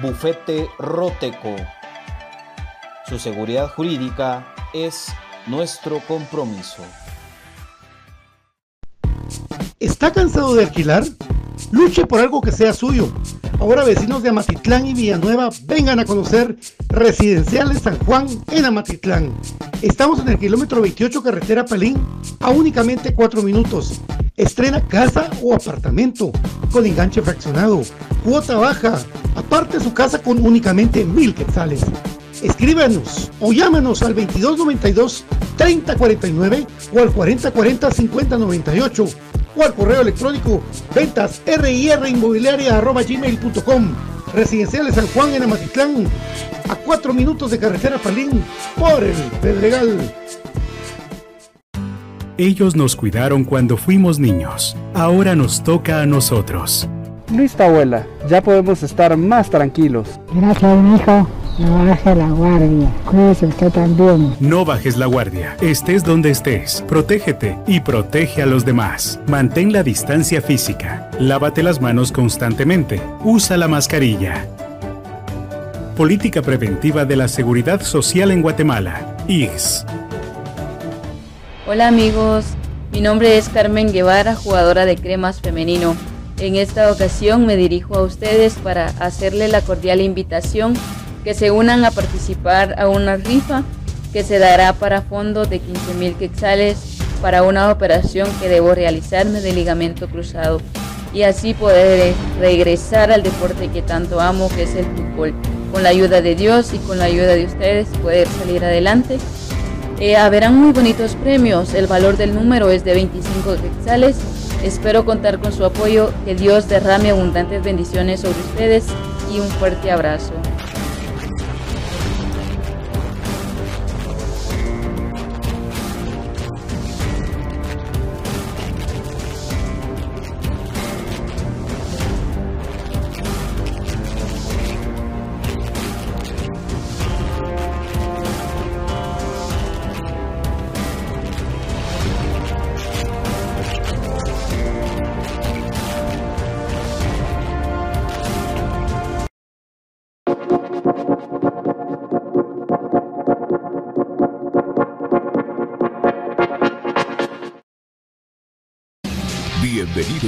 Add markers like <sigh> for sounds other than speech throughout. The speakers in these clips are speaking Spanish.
Bufete Roteco. Su seguridad jurídica es nuestro compromiso. ¿Está cansado de alquilar? Luche por algo que sea suyo. Ahora vecinos de Amatitlán y Villanueva vengan a conocer Residenciales San Juan en Amatitlán. Estamos en el kilómetro 28 carretera Palín a únicamente 4 minutos. Estrena casa o apartamento con enganche fraccionado, cuota baja, aparte su casa con únicamente mil quetzales. Escríbanos o llámanos al 2292 3049 o al 4040 5098 o al correo electrónico ventas gmail.com Residenciales San Juan en Amatitlán, a cuatro minutos de carretera Palín por el Pedregal. Ellos nos cuidaron cuando fuimos niños. Ahora nos toca a nosotros. Listo, abuela. Ya podemos estar más tranquilos. Gracias, hijo. No bajes la guardia. Cuídese usted también. No bajes la guardia. Estés donde estés. Protégete y protege a los demás. Mantén la distancia física. Lávate las manos constantemente. Usa la mascarilla. Política Preventiva de la Seguridad Social en Guatemala. IGS. Hola amigos, mi nombre es Carmen Guevara, jugadora de cremas femenino. En esta ocasión me dirijo a ustedes para hacerle la cordial invitación que se unan a participar a una rifa que se dará para fondos de 15 mil quetzales para una operación que debo realizarme de ligamento cruzado y así poder regresar al deporte que tanto amo que es el fútbol. Con la ayuda de Dios y con la ayuda de ustedes poder salir adelante. Eh, haberán muy bonitos premios, el valor del número es de 25 quetzales. Espero contar con su apoyo, que Dios derrame abundantes bendiciones sobre ustedes y un fuerte abrazo.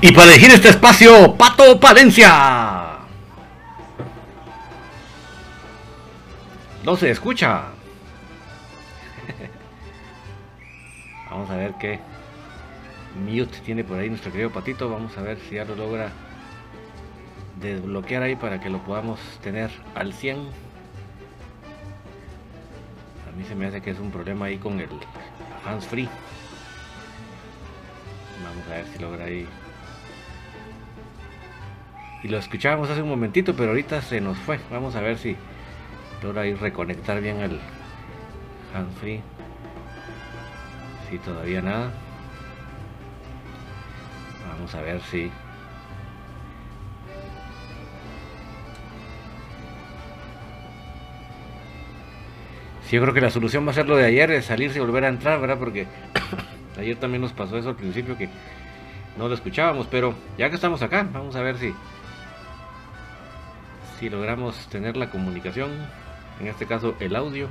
Y para elegir este espacio, Pato Palencia. No se escucha. <laughs> Vamos a ver qué mute tiene por ahí nuestro querido Patito. Vamos a ver si ya lo logra desbloquear ahí para que lo podamos tener al 100. A mí se me hace que es un problema ahí con el hands free. Vamos a ver si logra ahí y lo escuchábamos hace un momentito, pero ahorita se nos fue. Vamos a ver si logra ir reconectar bien al handfree. Si todavía nada. Vamos a ver si. Sí, yo creo que la solución va a ser lo de ayer, de salirse y volver a entrar, ¿verdad? Porque <coughs> ayer también nos pasó eso al principio que no lo escuchábamos, pero ya que estamos acá, vamos a ver si si logramos tener la comunicación, en este caso el audio.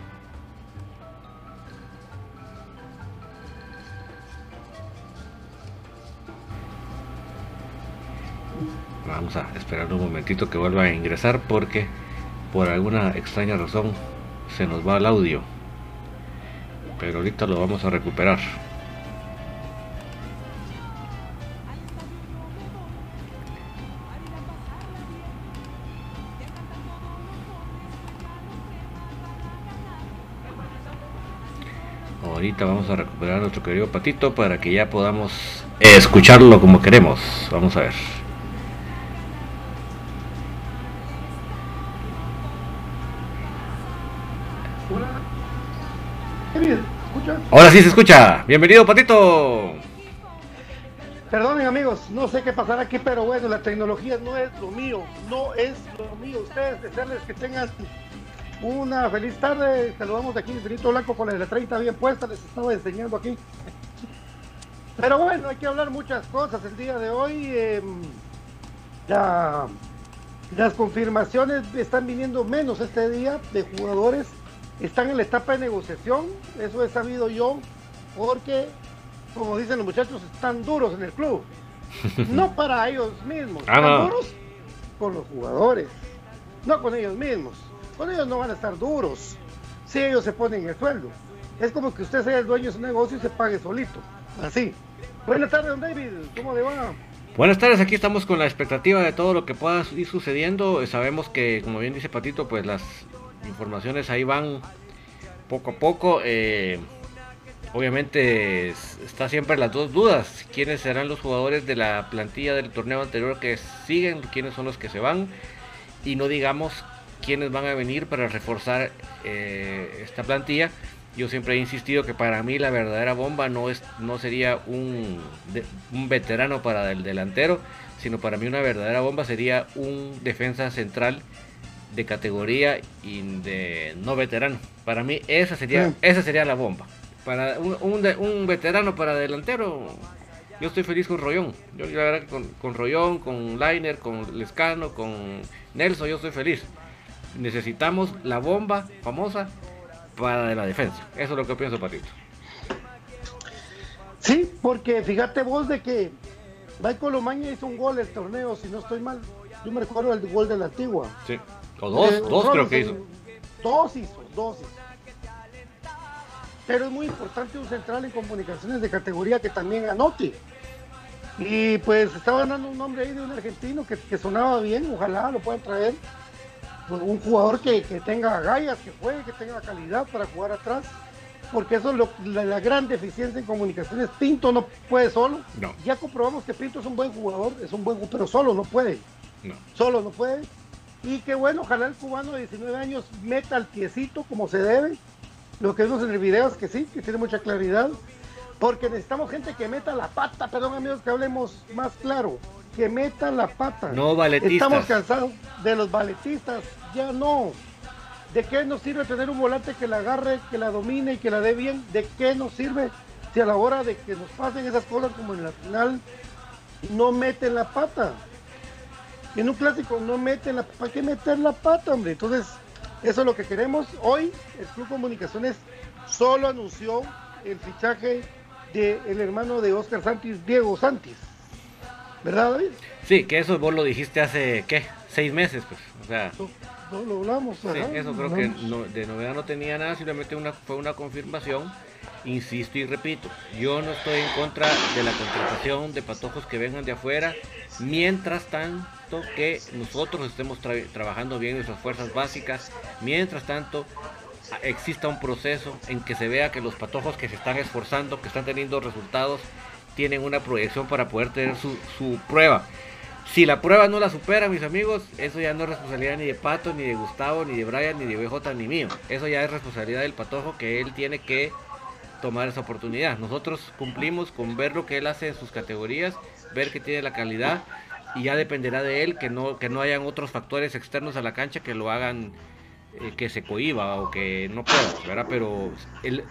Vamos a esperar un momentito que vuelva a ingresar porque por alguna extraña razón se nos va el audio. Pero ahorita lo vamos a recuperar. Ahorita vamos a recuperar a nuestro querido patito para que ya podamos escucharlo como queremos. Vamos a ver. Ahora sí se escucha. Bienvenido, Patito. Perdonen amigos, no sé qué pasará aquí, pero bueno, la tecnología no es lo mío, no es lo mío. Ustedes desearles que tengan una feliz tarde, saludamos de aquí Infinito Blanco con la 30 bien puesta, les estaba enseñando aquí. Pero bueno, hay que hablar muchas cosas el día de hoy. Em, las confirmaciones están viniendo menos este día de jugadores. Están en la etapa de negociación, eso he sabido yo, porque, como dicen los muchachos, están duros en el club. <laughs> No para ellos mismos, ah, están duros con los jugadores, no con ellos mismos. Con ellos no van a estar duros si ellos se ponen el sueldo. Es como que usted sea el dueño de su negocio y se pague solito. Así. Buenas tardes, don David. ¿Cómo le va? Buenas tardes, aquí estamos con la expectativa de todo lo que pueda ir sucediendo. Sabemos que, como bien dice Patito, pues las informaciones ahí van poco a poco. Eh, obviamente está siempre las dos dudas. ¿Quiénes serán los jugadores de la plantilla del torneo anterior que siguen? ¿Quiénes son los que se van? Y no digamos quiénes van a venir para reforzar eh, esta plantilla. Yo siempre he insistido que para mí la verdadera bomba no, es, no sería un, un veterano para el delantero, sino para mí una verdadera bomba sería un defensa central de categoría y de no veterano. Para mí esa sería, esa sería la bomba. Para un, un, veterano para delantero, yo estoy feliz con Rollón. Yo la verdad con, con Rollón, con Liner, con Lescano, con Nelson, yo estoy feliz necesitamos la bomba famosa para la defensa. Eso es lo que pienso, Patito. Sí, porque fíjate vos de que Michael Omaña hizo un gol el torneo, si no estoy mal. Yo me recuerdo el gol de la antigua. Sí, o dos, eh, dos creo que hizo. Dos hizo, dos hizo. Pero es muy importante un central en comunicaciones de categoría que también anote. Y pues estaba dando un nombre ahí de un argentino que, que sonaba bien, ojalá lo puedan traer un jugador que, tenga gallas, que juegue, que tenga calidad para jugar atrás. porque eso es lo, la, la, gran deficiencia en comunicaciones. Pinto no puede solo. No. Ya comprobamos que Pinto es un buen jugador, es un buen pero solo no puede. No. Solo no puede. Y qué bueno, ojalá el cubano de 19 años meta el piecito como se debe. Lo que vimos en el video es que sí, que tiene mucha claridad. Porque necesitamos gente que meta la pata, perdón amigos, que hablemos más claro. Que meta la pata. No balletistas. Estamos cansados de los balletistas, ya no. ¿De qué nos sirve tener un volante que la agarre, que la domine y que la dé bien? ¿De qué nos sirve si a la hora de que nos pasen esas cosas como en la final no meten la pata? En un clásico no meten la ¿para qué meter la pata, hombre? Entonces, eso es lo que queremos. Hoy el Club Comunicaciones solo anunció el fichaje del el hermano de Oscar Santis, Diego Santis. ¿Verdad, David? Sí, que eso vos lo dijiste hace, ¿qué? Seis meses, pues. O sea, no, lo hablamos. Sí, eso creo que no, de novedad no tenía nada, simplemente una, fue una confirmación. Insisto y repito, yo no estoy en contra de la contratación de patojos que vengan de afuera, mientras tanto que nosotros estemos tra trabajando bien nuestras fuerzas básicas, mientras tanto exista un proceso en que se vea que los patojos que se están esforzando, que están teniendo resultados, tienen una proyección para poder tener su, su prueba. Si la prueba no la supera, mis amigos, eso ya no es responsabilidad ni de Pato, ni de Gustavo, ni de Brian, ni de BJ, ni mío. Eso ya es responsabilidad del patojo que él tiene que tomar esa oportunidad. Nosotros cumplimos con ver lo que él hace en sus categorías, ver que tiene la calidad y ya dependerá de él que no, que no hayan otros factores externos a la cancha que lo hagan eh, que se cohiba o que no pueda, ¿verdad? Pero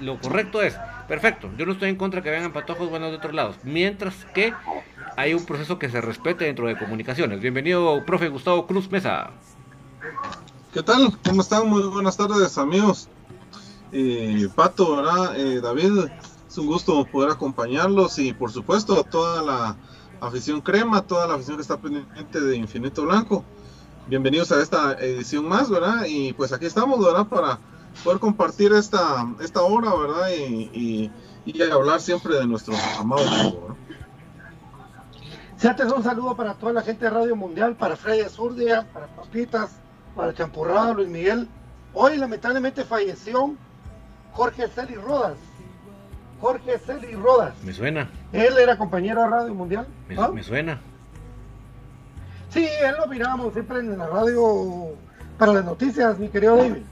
lo correcto es, perfecto, yo no estoy en contra que vengan patojos buenos de otros lados, mientras que hay un proceso que se respete dentro de comunicaciones. Bienvenido, profe Gustavo Cruz Mesa. ¿Qué tal? ¿Cómo están? Muy buenas tardes, amigos. Eh, Pato, ¿verdad? Eh, David, es un gusto poder acompañarlos y por supuesto toda la afición crema, toda la afición que está pendiente de Infinito Blanco. Bienvenidos a esta edición más, ¿verdad? Y pues aquí estamos, ¿verdad? Para poder compartir esta, esta hora, ¿verdad? Y, y, y hablar siempre de nuestro amado equipo, ¿verdad? Un saludo para toda la gente de Radio Mundial, para Freddy Azurdia, para Papitas, para Champurrado, Luis Miguel. Hoy lamentablemente falleció Jorge Celi Rodas. Jorge Celi Rodas. Me suena. Él era compañero de Radio Mundial. Me, ¿Ah? me suena. Sí, él lo mirábamos siempre en la radio para las noticias, mi querido David.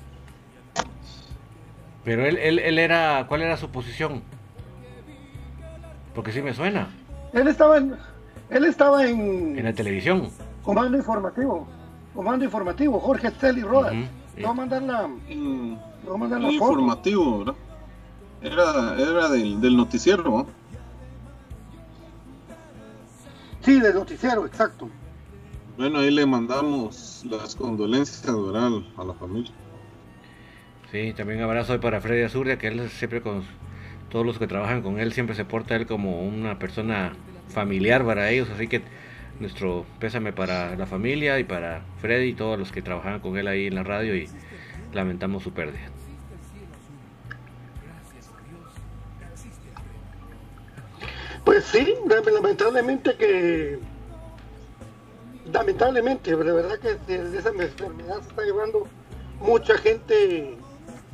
Pero él, él, él era, ¿cuál era su posición? Porque sí me suena. Él estaba en, él estaba en... En la televisión. Comando informativo. Comando informativo, Jorge Celi Rodas. Uh -huh, sí. Vamos a mandar la... Mm, vamos a mandar la foto. Informativo, ¿verdad? Era, era del, del noticiero, ¿no? Sí, del noticiero, exacto. Bueno, ahí le mandamos las condolencias ¿verdad? a la familia. Sí, también abrazo para Freddy Azurdia, que él siempre con todos los que trabajan con él, siempre se porta él como una persona familiar para ellos, así que nuestro pésame para la familia y para Freddy y todos los que trabajaban con él ahí en la radio y lamentamos su pérdida. Pues sí, lamentablemente que lamentablemente, de verdad que de esa enfermedad se está llevando mucha gente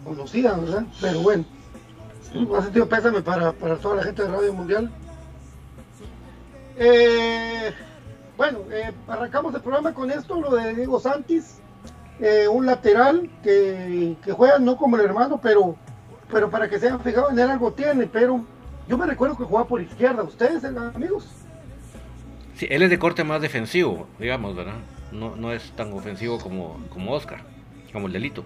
conocida, ¿verdad? Pero bueno, un sentido pésame para, para toda la gente de Radio Mundial. Eh, bueno, eh, arrancamos el programa con esto, lo de Diego Santis, eh, un lateral que, que, juega no como el hermano, pero, pero para que se hayan fijado en él algo tiene, pero yo me recuerdo que jugaba por izquierda, ¿ustedes, amigos? Sí, él es de corte más defensivo, digamos, ¿verdad? No, no es tan ofensivo como, como Oscar, como el delito.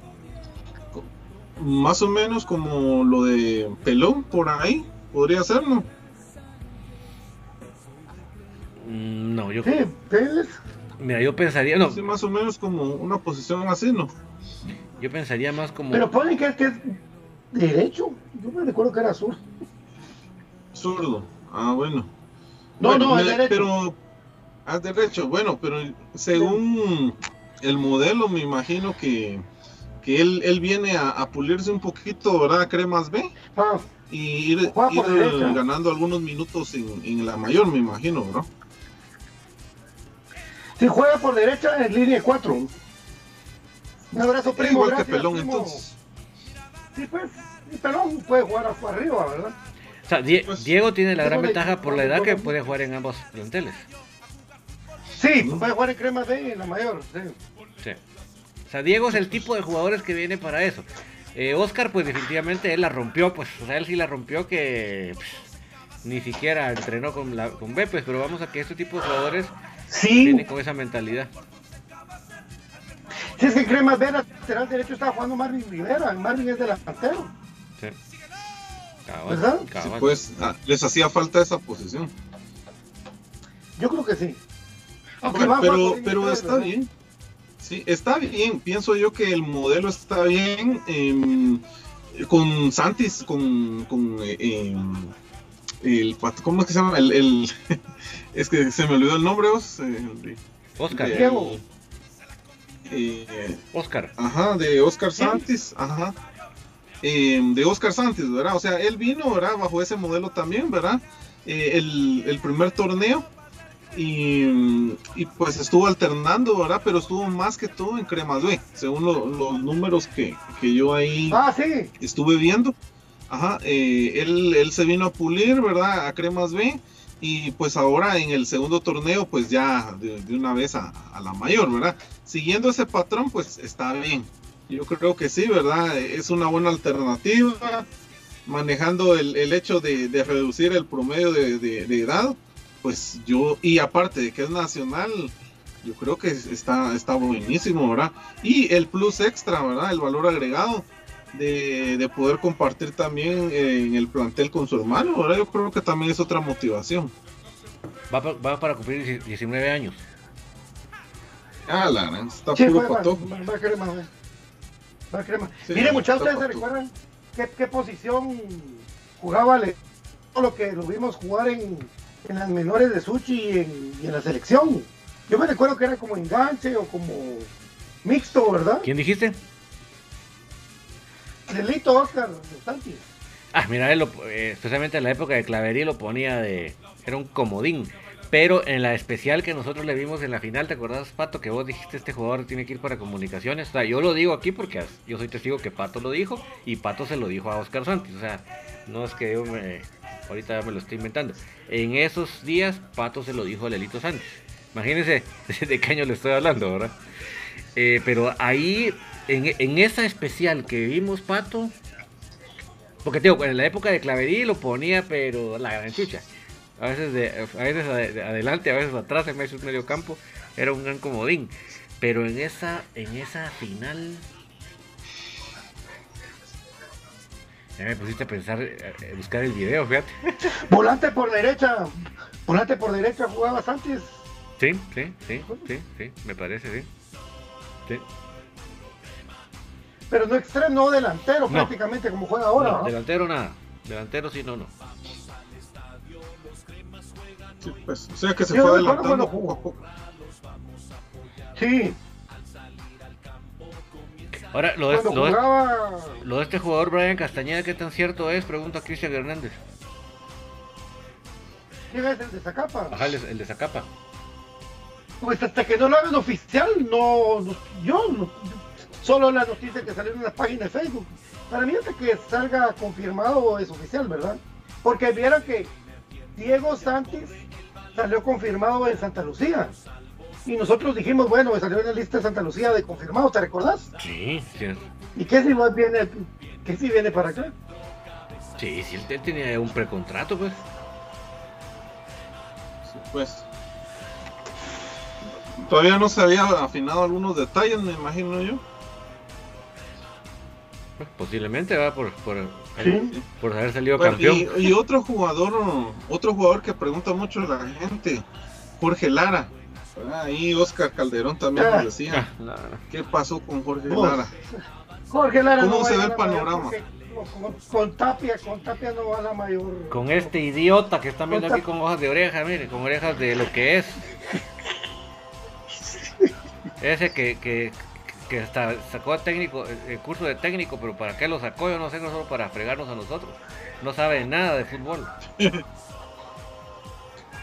Más o menos como lo de Pelón, por ahí, podría ser, ¿no? No, yo. Sí, ¿ves? Mira, yo pensaría. No. Sí, más o menos como una posición así, ¿no? Yo pensaría más como. Pero ponen que es, que es derecho. Yo me recuerdo que era zurdo. Zurdo. Ah, bueno. No, bueno, no, me, es derecho. Pero. Ah, derecho. Bueno, pero según el modelo, me imagino que. Que él, él viene a, a pulirse un poquito, ¿verdad? Cremas B. Ah, y ir, ir ganando algunos minutos en, en la mayor, me imagino, ¿verdad? Si juega por derecha en línea 4. Un abrazo, primo. Igual gracias, que Pelón, primo. entonces. Sí, pues, Pelón puede jugar arriba, ¿verdad? O sea, pues, Diego tiene la gran ventaja por la edad que puede jugar en ambos planteles. Sí, puede jugar en Crema D en la mayor, sí. sí. O sea, Diego es el tipo de jugadores que viene para eso. Eh, Oscar, pues definitivamente él la rompió, pues, o sea, él sí la rompió que ni siquiera entrenó con, la, con Bepes, pero vamos a que este tipo de jugadores sí. vienen con esa mentalidad. Si es que Crema B, lateral derecho, estaba jugando Marvin Rivera, Marvin es delantero. Sí. ¿Verdad? pues ah, les hacía falta esa posición. Yo creo que sí. Pero pero está bien. Sí, está bien. Pienso yo que el modelo está bien. Em, con Santis, con, con eh, el, ¿cómo es que se llama? El, <laughs> es que se me olvidó el nombre. Oscar. Eh, Oscar. Ajá, de Oscar Santis. Ajá. Em, de Oscar Santis, ¿verdad? O sea, él vino, ¿verdad? Bajo ese modelo también, ¿verdad? Eh, el, el, primer torneo y, pues estuvo alternando, ¿verdad? Pero estuvo más que todo en Cremas B, según los números que, yo ahí ah, estuve viendo. Ajá, eh, él, él, se vino a pulir, ¿verdad? A Cremas B. Y pues ahora en el segundo torneo, pues ya de, una vez a, la mayor, ¿verdad? Siguiendo ese patrón, pues está bien. Yo creo que sí, ¿verdad? Es una buena alternativa. Manejando el, hecho de, reducir el promedio de, de edad pues yo, y aparte de que es nacional, yo creo que está, está buenísimo, ¿verdad? Y el plus extra, ¿verdad? El valor agregado de, poder compartir también en el plantel con su hermano, ¿verdad? Yo creo que también es otra motivación. Va, va para cumplir 19 años. Ah, la está puro pato. Va, a crema, va a crema. Mire, muchachos, ¿ustedes se recuerdan qué, qué posición jugaba todo lo que lo vimos jugar en en las menores de Suchi y en, la selección. Yo me recuerdo que era como enganche o como mixto, ¿verdad? ¿Quién dijiste? Lelito Oscar Santi. Ah, mira, él eh, especialmente en la época de Clavería lo ponía de... Era un comodín. Pero en la especial que nosotros le vimos en la final, ¿te acordás, Pato, que vos dijiste este jugador tiene que ir para comunicaciones? O sea, yo lo digo aquí porque yo soy testigo que Pato lo dijo y Pato se lo dijo a Oscar Santos. O sea, no es que yo me, ahorita me lo estoy inventando. En esos días, Pato se lo dijo a Lelito Sánchez. Imagínense <laughs> de qué año le estoy hablando, ¿verdad? Eh, pero ahí, en, esa especial que vimos, Pato, porque digo, en la época de Claverí lo ponía, pero la gran chucha. A veces, de, a veces adelante, a veces atrás, en medio campo, era un gran comodín. Pero en esa, en esa final, Ya me pusiste a pensar, eh, eh, buscar el video, fíjate. <laughs> Volante por derecha. Volante por derecha jugabas antes. Sí, sí, sí, sí, sí, me parece, sí. Sí. Pero no extremo, no delantero prácticamente como juega ahora. No, delantero nada. Delantero sí, no, no. Sí, pues, o sea que se fue adelantando poco a poco. Sí, Ahora, lo de, lo, de, este jugador Brian Castañeda, ¿qué tan cierto es? Pregunta Cristian Hernández. ¿Quién es el de Zacapa? Ajá, el, de Zacapa. Pues hasta que no lo hagan oficial, no, yo no, solo la noticia que salió en la página de Facebook. Para mí hasta que salga confirmado es oficial, ¿verdad? Porque vieron que Diego Santis salió confirmado en Santa Lucía. Y nosotros dijimos, bueno, salió en la lista de Santa Lucía de confirmados, ¿te recordás? Sí, sí. ¿Y qué si viene, qué si viene para acá? Sí, sí, él tenía un precontrato, pues. Sí, pues. Todavía no se había afinado algunos detalles, me imagino yo. Pues, posiblemente va por, por, por haber salido campeón. Y, y, otro jugador, otro jugador que pregunta mucho a la gente, Jorge Lara. Ahí Oscar Calderón también nos decía. Ah, ¿Qué pasó con Jorge Lara? Jorge Lara ¿Cómo se ve el panorama? Con, Tapia, con Tapia no va la mayor. Con este idiota que están viendo aquí con hojas de oreja, mire, con orejas de lo que es. <laughs> Ese que, que, que hasta sacó técnico, el curso de técnico, pero ¿para qué lo sacó? Yo no sé, no solo para fregarnos a nosotros. No sabe nada de fútbol. <laughs>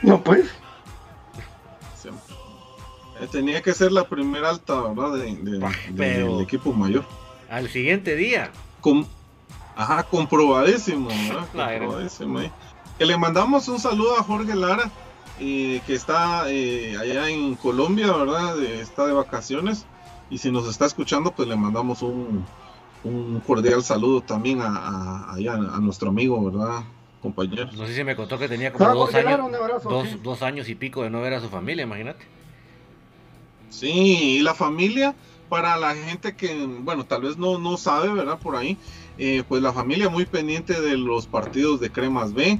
No, pues. Eh, tenía que ser la primera alta, ¿verdad? De, del equipo mayor. Al siguiente día. Con, Ajá, comprobadísimo, <laughs> comprobadísimo. ¿eh? Que le mandamos un saludo a Jorge Lara, eh, que está eh, allá en Colombia, ¿verdad? está de vacaciones. Y si nos está escuchando, pues le mandamos un, cordial saludo también a, a, nuestro amigo, ¿verdad? Compañero. No sé si me contó que tenía como dos años, dos, años y pico de no ver a su familia, imagínate. Sí, y la familia, para la gente que, bueno, tal vez no, no sabe, ¿verdad? Por ahí, eh, pues la familia muy pendiente de los partidos de Cremas B.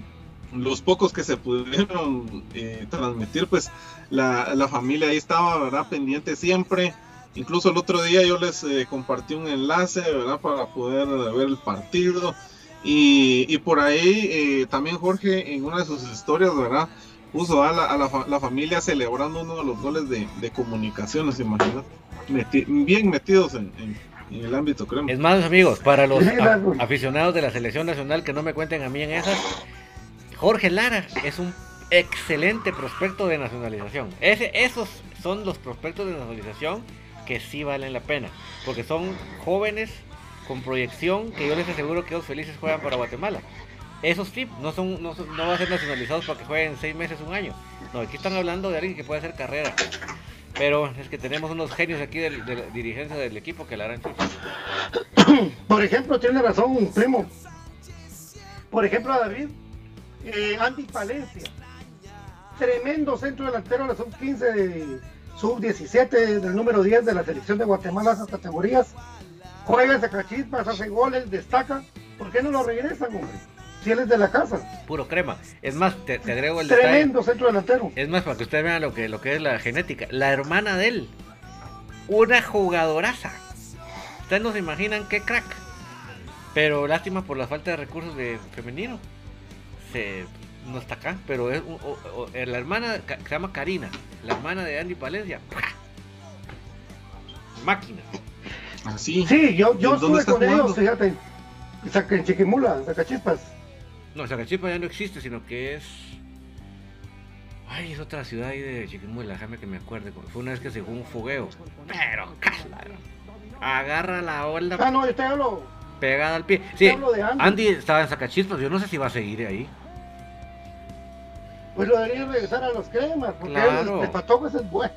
Los pocos que se pudieron eh, transmitir, pues la, la, familia ahí estaba, ¿verdad? Pendiente siempre. Incluso el otro día yo les eh, compartí un enlace, ¿verdad? Para poder ver el partido. Y, y por ahí también Jorge en una de sus historias, ¿verdad? Puso a la, la, familia celebrando uno de los goles de, de comunicaciones, imagínate. bien metidos en en el ámbito, creo. Es más, amigos, para los aficionados de la selección nacional que no me cuenten a mí en esas, Jorge Lara es un excelente prospecto de nacionalización. Ese, esos son los prospectos de nacionalización que sí valen la pena, porque son jóvenes con proyección que yo les aseguro que ellos felices juegan para Guatemala. Esos sí, no son, no, no van a ser nacionalizados para que jueguen seis meses, un año. No, aquí están hablando de alguien que puede hacer carrera. Pero es que tenemos unos genios aquí de, la dirigencia del equipo que la harán. <coughs> Por ejemplo, tiene razón un primo. Por ejemplo, David, eh, Andy Palencia. Tremendo centro delantero de sub 15, sub 17, del número 10 de la selección de Guatemala, esas categorías. Juega, saca chispas, hace goles, destaca. ¿Por qué no lo regresan, hombre? Si él es de la casa. Puro crema. Es más, te, agrego el Tremendo centro delantero. Es más, para que ustedes vean lo que, lo que es la genética. La hermana de él, una jugadoraza. Ustedes no se imaginan qué crack. Pero lástima por la falta de recursos de femenino. Se, no está acá, pero es la hermana se llama Karina, la hermana de Andy Palencia. Máquina. Así. Sí, yo, yo estuve con ellos, fíjate. En Chiquimula, Sacachispas. No, Zacachipa ya no existe, sino que es. Ay, es otra ciudad ahí de Chiquimuela, déjame que me acuerde. Fue una vez que se fue un fogueo. Pero, claro. Agarra la ola. Ah, no, yo te hablo. Pegada al pie. Sí, Andy. estaba en Zacachispas, yo no sé si va a seguir ahí. Pues lo debería regresar a los cremas, porque el, patojo es bueno.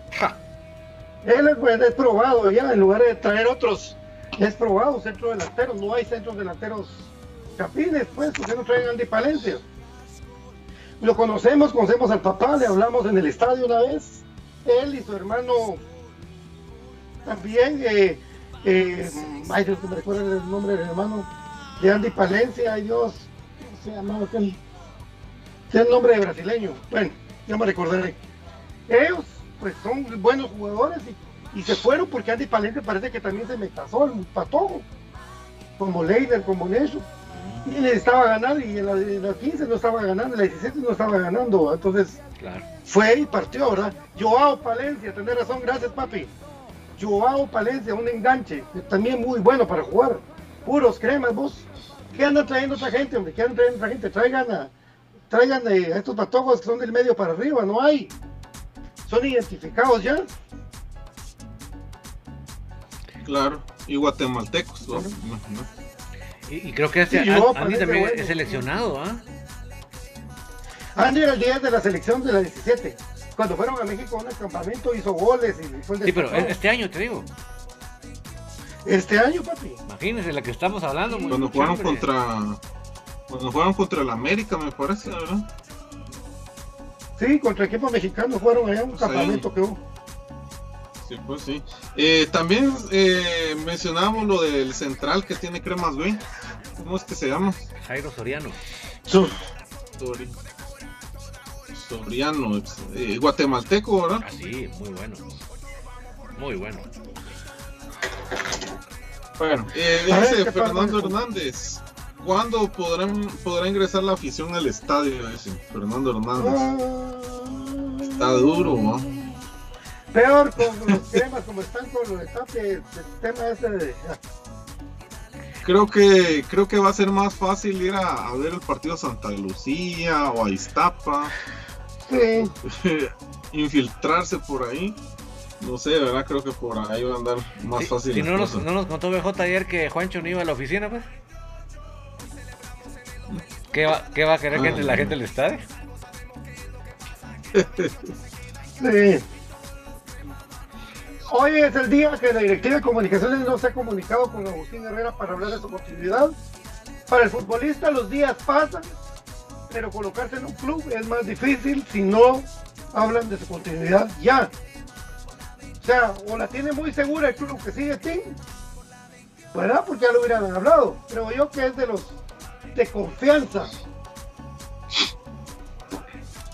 Él es, bueno, es probado ya, en lugar de traer otros, es probado centro delanteros. No hay centros delanteros Capines, pues, porque no traen Andy Palencia. Lo conocemos, conocemos al papá, le hablamos en el estadio una vez. Él y su hermano también, eh, eh, ay Dios, me recuerda el nombre del hermano de Andy Palencia, ay Dios, ¿cómo se llamaba aquel? Tiene el nombre de brasileño. Bueno, ya me recordaré. Ellos, pues, son buenos jugadores y, se fueron porque Andy Palencia parece que también se me casó el patojo, como Leider, como Necho y le estaba ganando y en la, 15 no estaba ganando, en la 17 no estaba ganando, entonces fue y partió, ¿verdad? Joao Palencia, tenés razón, gracias papi. Joao Palencia, un enganche, también muy bueno para jugar. Puros cremas, vos. ¿Qué andan trayendo otra gente, hombre? ¿Qué andan trayendo otra gente? Traigan a, traigan a estos patojos que son del medio para arriba, no hay. Son identificados ya. Claro, y guatemaltecos, ¿no? Y, creo que este, Andy también es seleccionado, ¿ah? Andy era el día de la selección de la 17. Cuando fueron a México a un campamento hizo goles y fue Sí, pero este año te digo. Este año, papi. Imagínense la que estamos hablando. Cuando jugaron contra. Cuando jugaron contra el América, me parece, ¿verdad? Sí, contra equipos mexicanos fueron allá un campamento que hubo. Sí, pues sí. Eh, también eh, mencionamos lo del central que tiene cremas, güey. ¿Cómo es que se llama? Jairo Soriano. Soriano, eh, guatemalteco, ¿verdad? Ah, sí, muy bueno. Muy bueno. Bueno, dice Fernando Hernández. ¿Cuándo podrán, podrá ingresar la afición al estadio? Dice Fernando Hernández. Ah. Está duro, ¿no? Peor con los cremas como están con los el tema ese de... Creo que, creo que va a ser más fácil ir a, ver el partido Santa Lucía o a Iztapa. Sí. <laughs> Infiltrarse por ahí. No sé, ¿verdad? Creo que por ahí va a andar más fácil. Si no nos, no nos, contó BJ ayer que Juancho no iba a la oficina, pues. ¿Qué va, qué va a querer que entre la gente del estadio? Sí. Hoy es el día que la Directiva de Comunicaciones no se ha comunicado con Agustín Herrera para hablar de su continuidad. Para el futbolista los días pasan, pero colocarse en un club es más difícil si no hablan de su continuidad ya. O sea, o la tiene muy segura el club que sigue Tim, ¿verdad? Porque ya lo hubieran hablado. Creo yo que es de los de confianza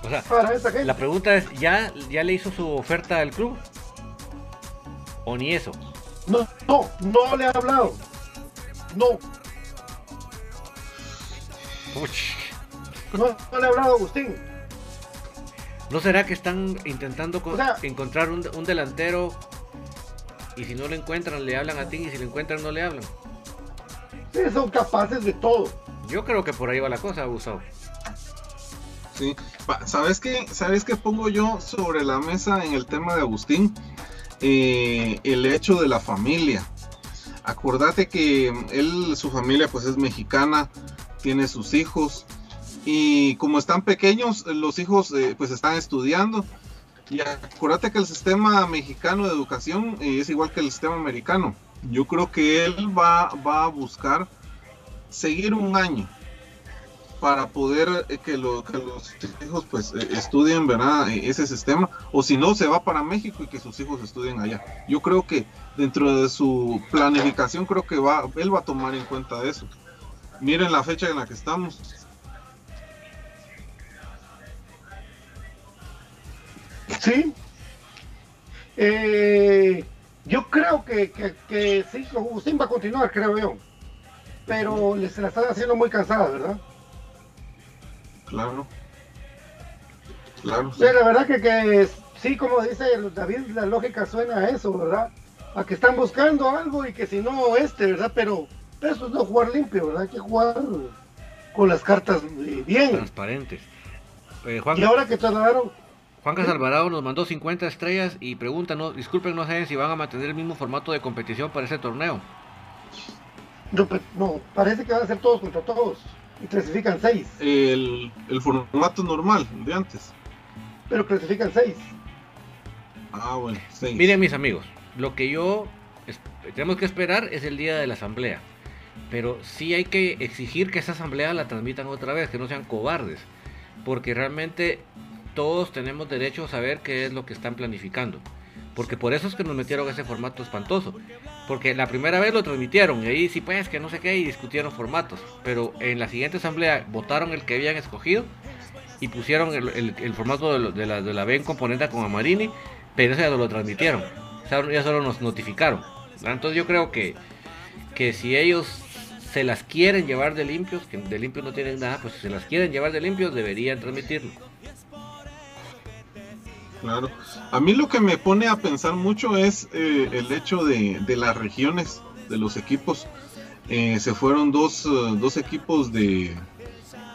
O sea, para esa gente. la pregunta es, ¿ya, ¿ya le hizo su oferta al club? ¿O ni eso? No, no, no le ha hablado. No, Uch. no, no le ha hablado Agustín. ¿No será que están intentando co- O sea- encontrar un, un delantero y si no lo encuentran le hablan a ti y si lo encuentran no le hablan? Sí, son capaces de todo. Yo creo que por ahí va la cosa, Gustavo. Sí. ¿Sabes qué? ¿Sabes qué pongo yo sobre la mesa en el tema de Agustín? Eh, el hecho de la familia. Acordate que él, su familia pues es mexicana, tiene sus hijos y como están pequeños, los hijos eh, pues están estudiando. Y acordate que el sistema mexicano de educación eh, es igual que el sistema americano. Yo creo que él va, va a buscar seguir un año para poder eh, que, lo- que los hijos pues eh, estudien ¿verdad? Eh, ese sistema o si no se va para México y que sus hijos estudien allá yo creo que dentro de su planificación creo que va él va a tomar en cuenta eso miren la fecha en la que estamos Sí. Eh, yo creo que, que, que sí, va a continuar, creo yo. Pero le- se la están haciendo muy cansada, ¿verdad? Claro claro Sí, la verdad que, que sí, como dice David, la lógica suena a eso, ¿verdad? A que están buscando algo y que si no, este, ¿verdad? Pero eso es no jugar limpio, ¿verdad? Hay que jugar con las cartas eh, bien. Transparentes. Eh, Juan, Y ahora que trasladaron, Juan Alvarado nos mandó 50 estrellas y pregunta, no, disculpen, no saben si van a mantener el mismo formato de competición para ese torneo. no, pe- no, parece que van a ser todos contra todos. Y clasifican seis, el, el formato normal de antes pero clasifican seis. ah bueno sí. Miren mis amigos, lo que yo tenemos que esperar es el día de la asamblea. Pero sí hay que exigir que esa asamblea la transmitan otra vez, que no sean cobardes. Porque realmente todos tenemos derecho a saber qué es lo que están planificando. Porque por eso es que nos metieron ese formato espantoso. Porque la primera vez lo transmitieron y ahí sí pues que no sé qué y discutieron formatos. Pero en la siguiente asamblea votaron el que habían escogido y pusieron el, formato de, la, de la B en componente con Amarini, pero eso ya no lo transmitieron. Ya solo nos notificaron. ¿verdad? Entonces yo creo que, que si ellos se las quieren llevar de limpios, que de limpios no tienen nada, pues si se las quieren llevar de limpios deberían transmitirlo. Claro. A mí lo que me pone a pensar mucho es eh, el hecho de, de las regiones de los equipos. Eh, se fueron dos, eh, dos equipos de...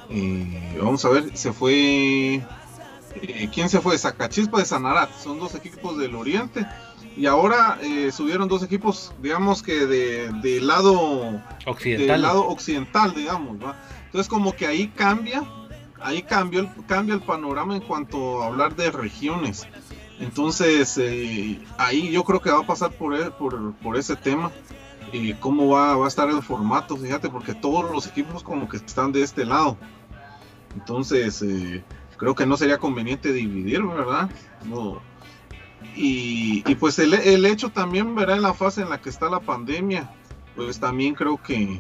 eh, vamos a ver, se fue... ¿Quién se fue? Zacachispa de Sanarat. Son dos equipos del oriente. Y ahora eh, subieron dos equipos, digamos que de, de lado Occidental. del lado occidental, digamos, ¿va? Entonces como que ahí cambia, ahí cambió el, cambia el panorama en cuanto a hablar de regiones. Entonces eh, ahí yo creo que va a pasar por, e- por, ese tema. Y cómo va, va a estar el formato, fíjate, porque todos los equipos como que están de este lado. Entonces eh, creo que no sería conveniente dividir, ¿verdad? No. Y, y pues el, el hecho también, verá en la fase en la que está la pandemia, pues también creo que,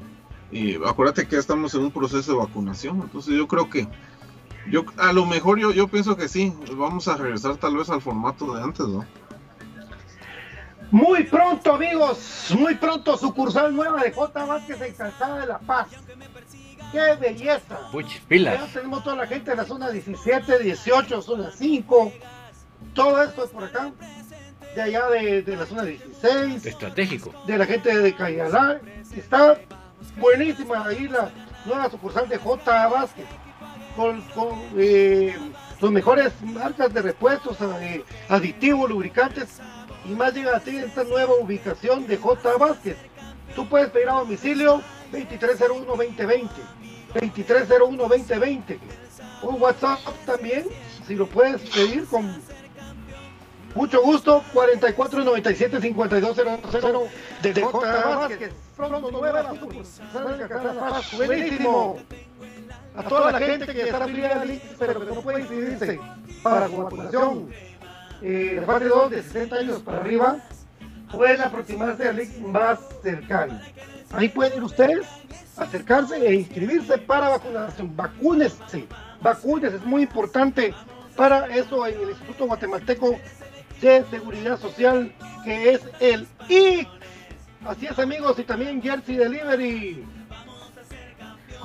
eh, acuérdate que estamos en un proceso de vacunación, entonces yo creo que, yo a lo mejor yo, yo pienso que sí, vamos a regresar tal vez al formato de antes, ¿no? Muy pronto, amigos, muy pronto, sucursal nueva de J. Vázquez en Calzada de La Paz. ¡Qué belleza! Puch, Ya pilas. tenemos toda la gente de la zona 17, 18, zona 5. Todo esto es por acá. De allá de, de la zona 16, Estratégico. de la gente de Cayalá. Está buenísima ahí la nueva sucursal de J. Vázquez. Con, con eh, sus mejores marcas de repuestos, eh, aditivos, lubricantes. Y más llega a ti esta nueva ubicación de J. Vázquez. Tú puedes pedir a domicilio 2301-2020. 2301-2020. Un WhatsApp también, si lo puedes pedir con mucho gusto, 4497-5200 de, J. Vázquez. Pronto nueva, buenísimo. A toda la gente que está afiliada al pero que no puede inscribirse para vacunación eh, de 2 de 60 años para arriba, pueden aproximarse al link más cercano. Ahí pueden ir ustedes acercarse e inscribirse para vacunación. Vacúnese, vacúnese, es muy importante para eso en el Instituto Guatemalteco de Seguridad Social, que es el IC. Así es amigos, y también Jersey Delivery.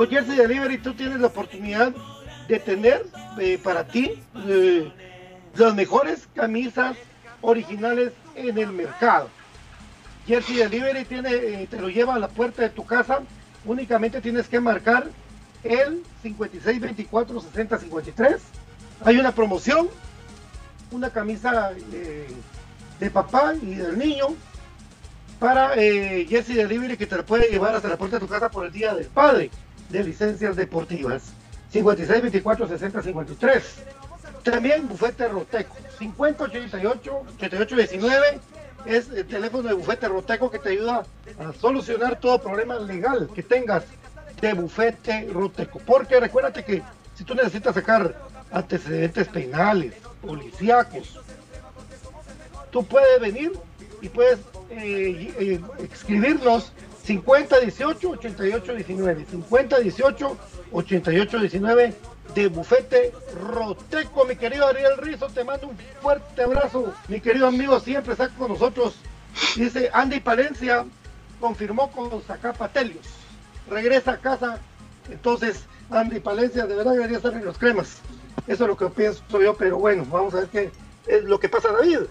Con Jersey Delivery tú tienes la oportunidad de tener eh, para ti eh, las mejores camisas originales en el mercado. Jersey Delivery eh, te lo lleva a la puerta de tu casa. Únicamente tienes que marcar el 5624-6053. Hay una promoción, una camisa de papá y del niño para Jersey Delivery que te la puede llevar hasta la puerta de tu casa por el Día del Padre de licencias deportivas. 5624-6053. También Bufete Roteco, 5088-8819 es el teléfono de Bufete Roteco que te ayuda a solucionar todo problema legal que tengas de Bufete Roteco. Porque recuérdate que si tú necesitas sacar antecedentes penales, policíacos, tú puedes venir y puedes eh, eh, escribirnos 5018 8819 5018 8819 de Bufete Roteco, mi querido Ariel Rizo, te mando un fuerte abrazo, mi querido amigo, siempre está con nosotros. Dice Andy Palencia, confirmó con Zacapa Telios, regresa a casa, entonces Andy Palencia de verdad debería estar en los cremas, eso es lo que pienso yo, pero bueno, vamos a ver qué es lo que pasa David.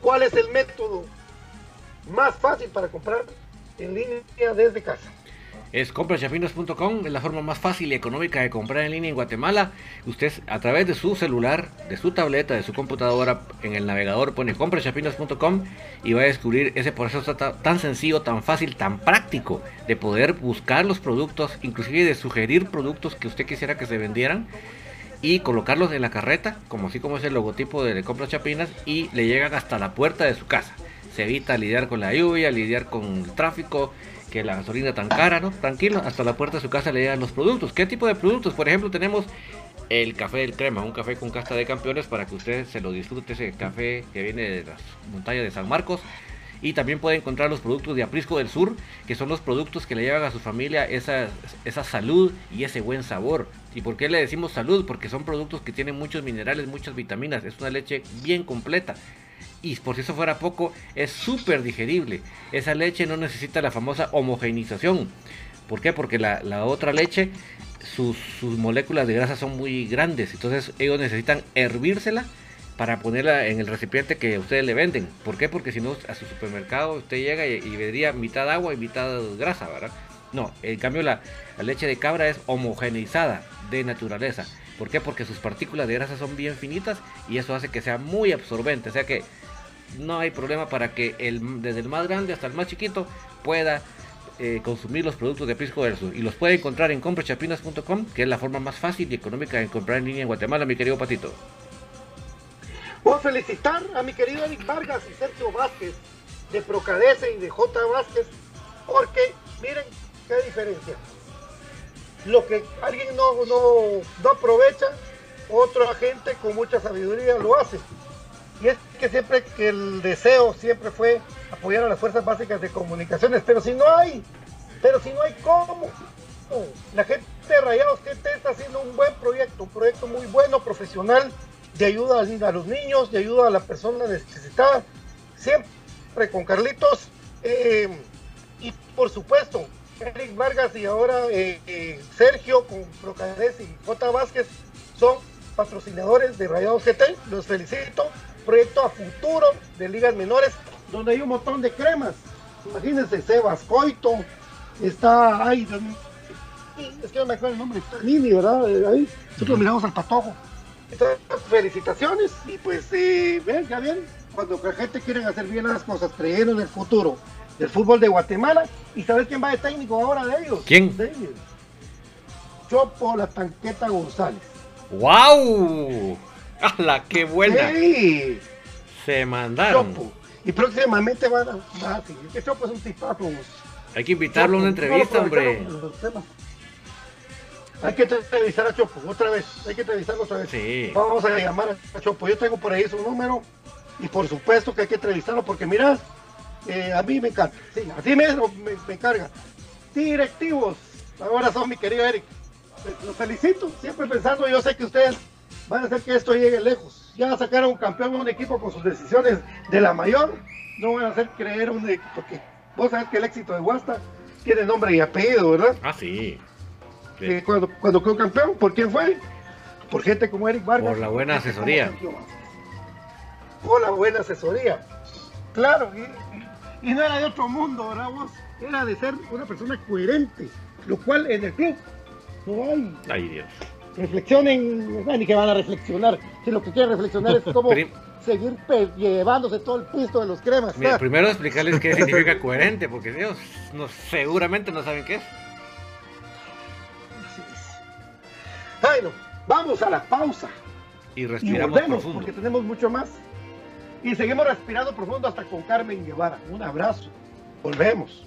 ¿Cuál es el método más fácil para comprar en línea desde casa? es comprachapinos.com, es la forma más fácil y económica de comprar en línea en Guatemala. Usted a través de su celular, de su tableta, de su computadora, en el navegador pone comprachapinos.com y va a descubrir ese proceso tan sencillo, tan fácil, tan práctico de poder buscar los productos, inclusive de sugerir productos que usted quisiera que se vendieran y colocarlos en la carreta, como así como es el logotipo de Compras Chapinas, y le llegan hasta la puerta de su casa. Se evita lidiar con la lluvia, lidiar con el tráfico, que la gasolina tan cara, ¿no? Tranquilo, hasta la puerta de su casa le llegan los productos. ¿Qué tipo de productos? Por ejemplo, tenemos el café del crema, un café con casta de campeones para que usted se lo disfrute, ese café que viene de las montañas de San Marcos. Y también puede encontrar los productos de Aprisco del Sur, que son los productos que le llevan a su familia esa, esa salud y ese buen sabor. ¿Y por qué le decimos salud? Porque son productos que tienen muchos minerales, muchas vitaminas. Es una leche bien completa y por si eso fuera poco, es súper digerible. Esa leche no necesita la famosa homogeneización. ¿Por qué? Porque la, otra leche, sus, moléculas de grasa son muy grandes. Entonces ellos necesitan hervírsela para ponerla en el recipiente que ustedes le venden. ¿Por qué? Porque si no, a su supermercado usted llega y, y vería mitad agua y mitad grasa, ¿verdad? No, en cambio la, la leche de cabra es homogeneizada de naturaleza. ¿Por qué? Porque sus partículas de grasa son bien finitas y eso hace que sea muy absorbente. O sea que no hay problema para que el, desde el más grande hasta el más chiquito pueda eh, consumir los productos de Prisco del Sur. Y los puede encontrar en comprachapinas.com, que es la forma más fácil y económica de comprar en línea en Guatemala, mi querido Patito. Puedo felicitar a mi querido Eric Vargas y Sergio Vázquez de Procadese y de J. Vázquez, porque miren qué diferencia. Lo que alguien no, no, no aprovecha, otro agente con mucha sabiduría lo hace. Y es que siempre que el deseo siempre fue apoyar a las fuerzas básicas de comunicaciones, pero si no hay, pero si no hay cómo. La gente de Rayados GT está haciendo un buen proyecto, un proyecto muy bueno, profesional, de ayuda a los niños, de ayuda a la persona necesitada, siempre con Carlitos. Eh, y por supuesto, Eric Vargas y ahora eh, eh, Sergio con Procades y J. Vázquez son patrocinadores de Rayados GT. Los felicito proyecto a futuro de ligas menores, donde hay un montón de cremas. Imagínense, Sebas Coito, está, ay, es que no me acuerdo el nombre, está Nini, ¿verdad? Eh, ahí, nosotros miramos al patojo. Entonces, felicitaciones y pues, eh, ven, ya bien, cuando la gente quiere hacer bien las cosas, creyendo en el futuro del fútbol de Guatemala, ¿y sabes quién va de técnico ahora de ellos? ¿Quién? De ellos. Chopo La Tanqueta González. ¡Wow! <laughs> ¡Hala, qué buena! Sí. Se mandaron. Chopo. Y próximamente van a, van a seguir. Que Chopo es un tipazo. Hay que invitarlo a una entrevista, hombre. Hay que entrevistar a Chopo otra vez. Hay que entrevistarlo otra vez. Sí. Vamos a llamar a Chopo. Yo tengo por ahí su número. Y por supuesto que hay que entrevistarlo porque mira, eh, a mí me encanta. Sí, así mismo me, me carga. Directivos. Ahora son mi querido Eric. Los felicito. Siempre pensando, yo sé que ustedes van a hacer que esto llegue lejos. Ya sacaron un campeón a un equipo con sus decisiones de la mayor. No van a hacer creer un equipo. Porque vos sabés que el éxito de Huasta tiene nombre y apellido, ¿verdad? Ah, sí. sí. Eh, cuando, cuando quedó campeón, ¿por quién fue? Por gente como Eric Vargas. Por la buena asesoría. Por la buena asesoría. Claro, y, y, no era de otro mundo, ¿verdad vos? Era de ser una persona coherente, lo cual en el club no hay. Ay, Dios. Reflexionen, ni que van a reflexionar, si lo que quieren reflexionar es <laughs> cómo Prim seguir llevándose todo el pisto de los cremas. Mira, primero explicarles qué significa <laughs> coherente, porque Dios, no, seguramente no saben qué es. Bueno, vamos a la pausa. Y respiramos y volvemos, profundo. porque tenemos mucho más. Y seguimos respirando profundo hasta con Carmen Guevara. Un abrazo. Volvemos.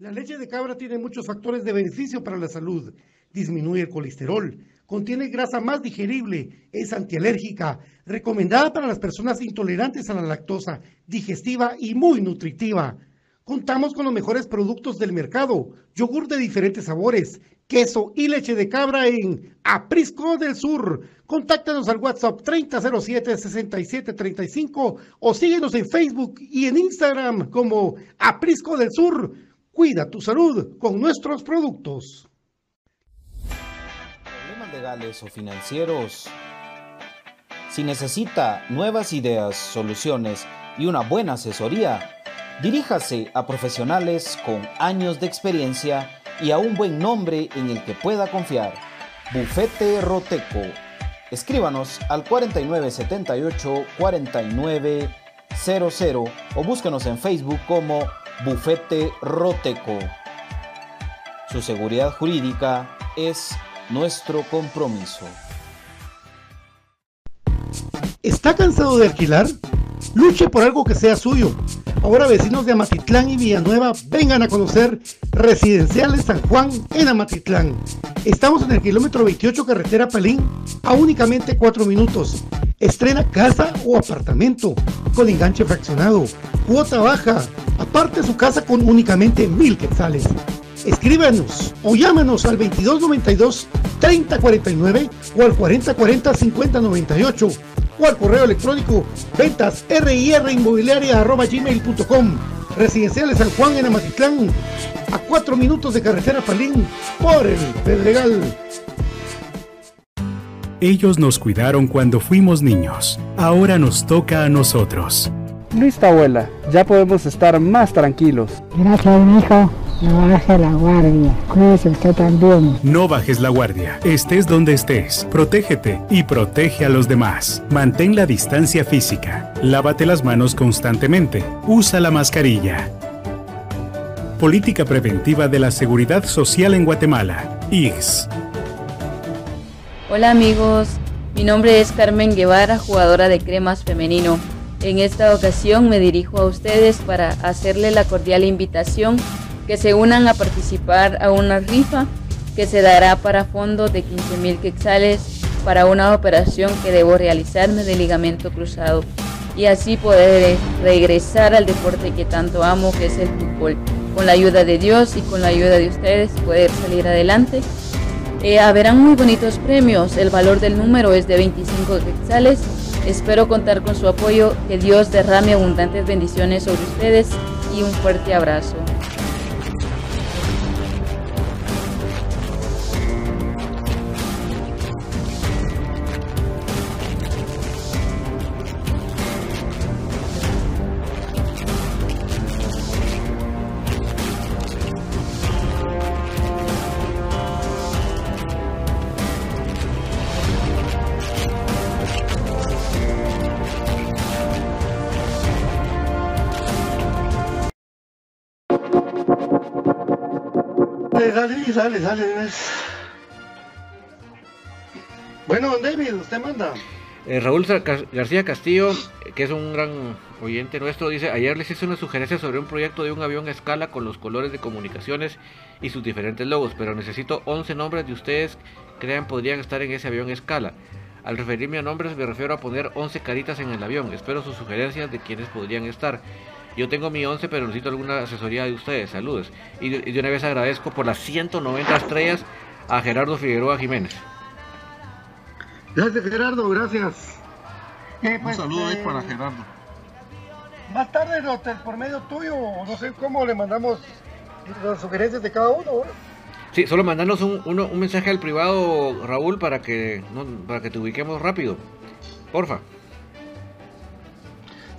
La leche de cabra tiene muchos factores de beneficio para la salud. Disminuye el colesterol, contiene grasa más digerible, es antialérgica, recomendada para las personas intolerantes a la lactosa, digestiva y muy nutritiva. Contamos con los mejores productos del mercado, yogur de diferentes sabores, queso y leche de cabra en Aprisco del Sur. Contáctanos al WhatsApp 3007-6735 o síguenos en Facebook y en Instagram como Aprisco del Sur. Cuida tu salud con nuestros productos. Problemas legales o financieros. Si necesita nuevas ideas, soluciones y una buena asesoría, diríjase a profesionales con años de experiencia y a un buen nombre en el que pueda confiar. Bufete Roteco. Escríbanos al 4978 4900 o búsquenos en Facebook como Bufete Roteco. Su seguridad jurídica es nuestro compromiso. ¿Está cansado de alquilar? Luche por algo que sea suyo. Ahora vecinos de Amatitlán y Villanueva vengan a conocer Residenciales San Juan en Amatitlán. Estamos en el kilómetro 28 carretera Pelín a únicamente 4 minutos. Estrena casa o apartamento con enganche fraccionado, cuota baja, aparte su casa con únicamente mil quetzales. Escríbanos o llámanos al 2292 3049 o al 4040 5098 o al correo electrónico ventas inmobiliaria arroba gmail.com Residenciales San Juan en Amatitlán a 4 minutos de carretera Palín por el Pedregal. Ellos nos cuidaron cuando fuimos niños. Ahora nos toca a nosotros. Listo, abuela, ya podemos estar más tranquilos. Gracias, mijo. No baje la guardia. Cuídese usted también. No bajes la guardia. Estés donde estés. Protégete y protege a los demás. Mantén la distancia física. Lávate las manos constantemente. Usa la mascarilla. Política Preventiva de la Seguridad Social en Guatemala. IGS. Hola amigos, mi nombre es Carmen Guevara, jugadora de cremas femenino. En esta ocasión me dirijo a ustedes para hacerle la cordial invitación que se unan a participar a una rifa que se dará para fondos de 15 mil quetzales para una operación que debo realizarme de ligamento cruzado y así poder regresar al deporte que tanto amo que es el fútbol. Con la ayuda de Dios y con la ayuda de ustedes poder salir adelante. Eh, haberán muy bonitos premios, el valor del número es de 25 quetzales. Espero contar con su apoyo, que Dios derrame abundantes bendiciones sobre ustedes y un fuerte abrazo. Dale, dale, dale. Bueno, don David, usted manda. Eh, Raúl García Castillo, que es un gran oyente nuestro, dice, ayer les hice una sugerencia sobre un proyecto de un avión a escala con los colores de comunicaciones y sus diferentes logos, pero necesito 11 nombres de ustedes crean podrían estar en ese avión a escala. Al referirme a nombres me refiero a poner 11 caritas en el avión. Espero sus sugerencias de quienes podrían estar. Yo tengo mi 11, pero necesito alguna asesoría de ustedes. Saludos. Y de, una vez agradezco por las 190 estrellas a Gerardo Figueroa Jiménez. Gracias, Gerardo, gracias. Un pues, saludo ahí eh, para Gerardo. Más tarde, por medio tuyo, no sé cómo le mandamos las sugerencias de cada uno. Sí, solo mandanos un, un mensaje al privado, Raúl, para que, para que te ubiquemos rápido. Porfa.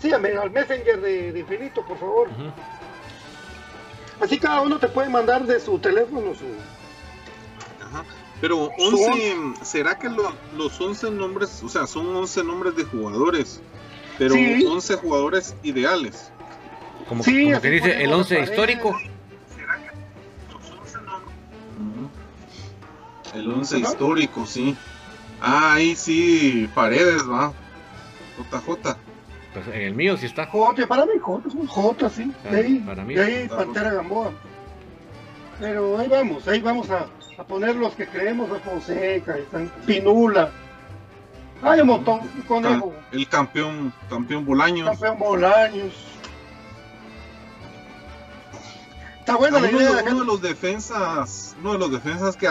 Sí, al Messenger de, de Infinito, por favor. Así cada uno te puede mandar de su teléfono su. Ajá. Pero 11, ¿será que los 11 nombres, o sea, son 11 nombres de jugadores? Pero 11 jugadores ideales. Como, sí, como que dice el 11 histórico. ¿Será que los 11 nombres? El 11 histórico, sí. Ah, ahí sí, paredes, va. JJ. Pues en el mío sí está. J, para mí J, es un J, sí. Ah, de ahí, para mí de ahí Pantera Gamboa. Pero ahí vamos, ahí vamos a, a poner los que creemos a Fonseca, están Pinula. Hay un montón, un conejo. El campeón, campeón Bolaños. Campeón Bolaños. Está bueno la idea. Uno, de los defensas, uno de los defensas que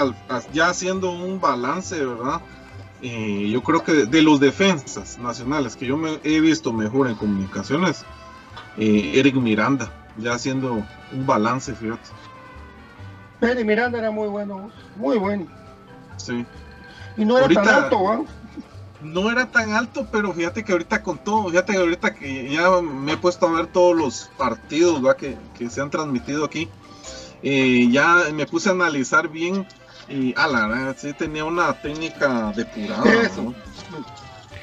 ya haciendo un balance, ¿verdad? Eh, yo creo que de, los defensas nacionales que yo me he visto mejor en comunicaciones, eh, Eric Miranda, ya haciendo un balance, fíjate. Eric Miranda era muy bueno, muy bueno. Sí. Y no era tan alto, No era tan alto, pero fíjate que ahorita con todo, fíjate que ahorita que ya me he puesto a ver todos los partidos Que, que se han transmitido aquí, eh, ya me puse a analizar bien y a la sí tenía una técnica depurada.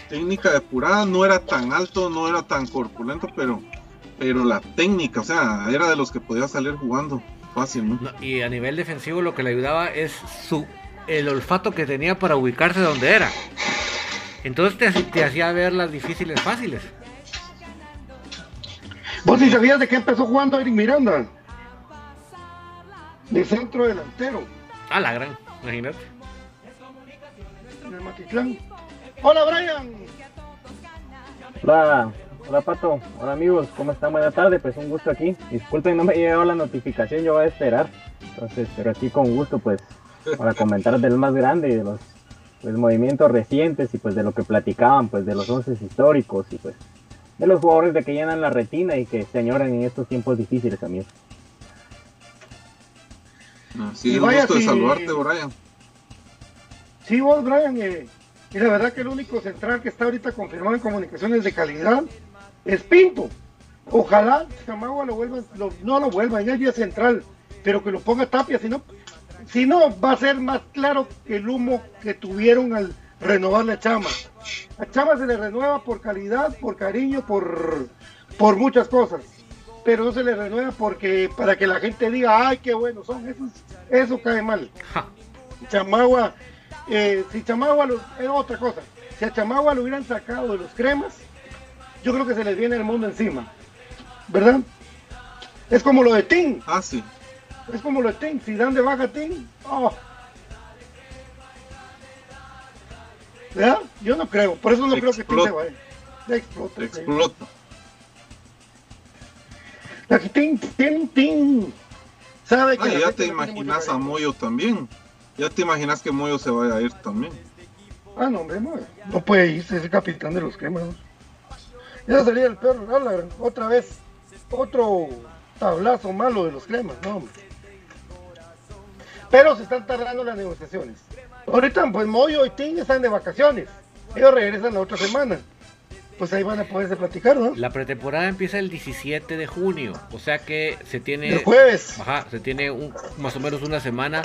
Técnica depurada, no era tan alto, no era tan corpulento, pero, pero la técnica, o sea, era de los que podía salir jugando fácil, ¿no? y a nivel defensivo lo que le ayudaba es su el olfato que tenía para ubicarse donde era. Entonces te, te hacía ver las difíciles fáciles. ¿Vos sí sabías de qué empezó jugando Eric Miranda? De centro delantero. A la gran, imagínate. Hola, Brian. Hola, hola Pato, hola amigos, ¿cómo están? Buenas tardes, pues un gusto aquí. Disculpen, no me llegado la notificación, yo voy a esperar. Entonces, pero aquí con gusto, pues, para comentar del más grande y de los pues, movimientos recientes y pues de lo que platicaban, pues de los once históricos y pues de los jugadores de que llenan la retina y que se añoran en estos tiempos difíciles también. Sí, un gusto de saludarte, Brian. Sí, vos, Brian, eh, y la verdad que el único central que está ahorita confirmado en comunicaciones de calidad es Pinto. Ojalá Chamagua lo vuelva, lo- no lo vuelva, ya es vía central, pero que lo ponga Tapia, si no, si no va a ser más claro que el humo que tuvieron al renovar la Chama. A Chama se le renueva por calidad, por cariño, por, por muchas cosas, pero no se le renueva porque para que la gente diga, ay, qué buenos son, eso, eso cae mal. Chamagua, eh, si Chamagua lo- es otra cosa, si a Chamagua lo hubieran sacado de los cremas, yo creo que se les viene el mundo encima, ¿verdad? Es como lo de Tim. Ah, sí. Es como lo de Tim. Si dan de baja Tim, oh. ¿verdad? Yo no creo, por eso no creo que Tim se Explota. vaya. Ya explota. sí. Explota. Tim, Tim, Tim. Sabe que Ah, la ya te imaginas a Moyo también. Ya te imaginas que Moyo se vaya a ir también. Ah, no, hombre, no, no puede irse, es el capitán de los cremas. ¿no? Ya sería el peor Gallagher, otra vez, otro tablazo malo de los cremas, no, hombre. Pero se están tardando las negociaciones. Ahorita, pues Moyo y Ting están de vacaciones. Ellos regresan la otra semana. Pues ahí van a poderse platicar, ¿no? La pretemporada empieza el 17 de junio, o sea que se tiene El jueves. Ajá, se tiene un- más o menos una semana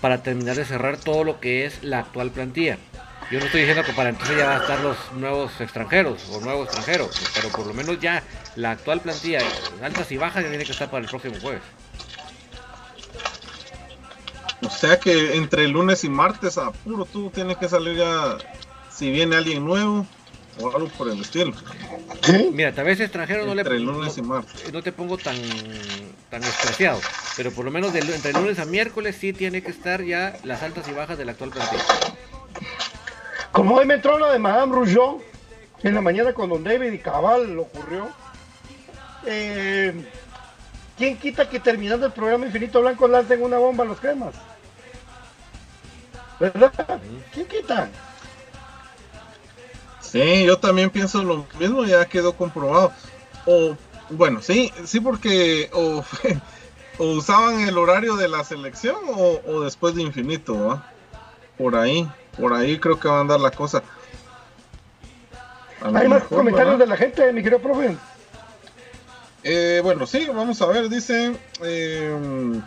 para terminar de cerrar todo lo que es la actual plantilla. Yo no estoy diciendo que para entonces ya van a estar los nuevos extranjeros o nuevos extranjeros, pero por lo menos ya la actual plantilla, altas y bajas, ya tiene que estar para el próximo jueves. O sea que entre lunes y martes, a puro tú tienes que salir ya si viene alguien nuevo o algo por el estilo. Mira, tal vez extranjero no le Entre no- lunes y martes. no te pongo tan tan despreciado, pero por lo menos de entre lunes a miércoles sí tiene que estar ya las altas y bajas de la actual plantilla. Como hoy me entró lo de Madame Rougeau, en la mañana con Don David y Cabal lo ocurrió. Eh, ¿Quién quita que terminando el programa Infinito Blanco lancen una bomba a los cremas? ¿Verdad? ¿Quién quita? Sí, yo también pienso lo mismo, ya quedó comprobado. O, bueno, sí, sí, porque o, <laughs> o usaban el horario de la selección o, o después de infinito. Por ahí, por ahí creo que va a andar la cosa. Hay más comentarios ¿verdad? de la gente, mi querido profe. Eh, bueno, sí, vamos a ver, dice. eh,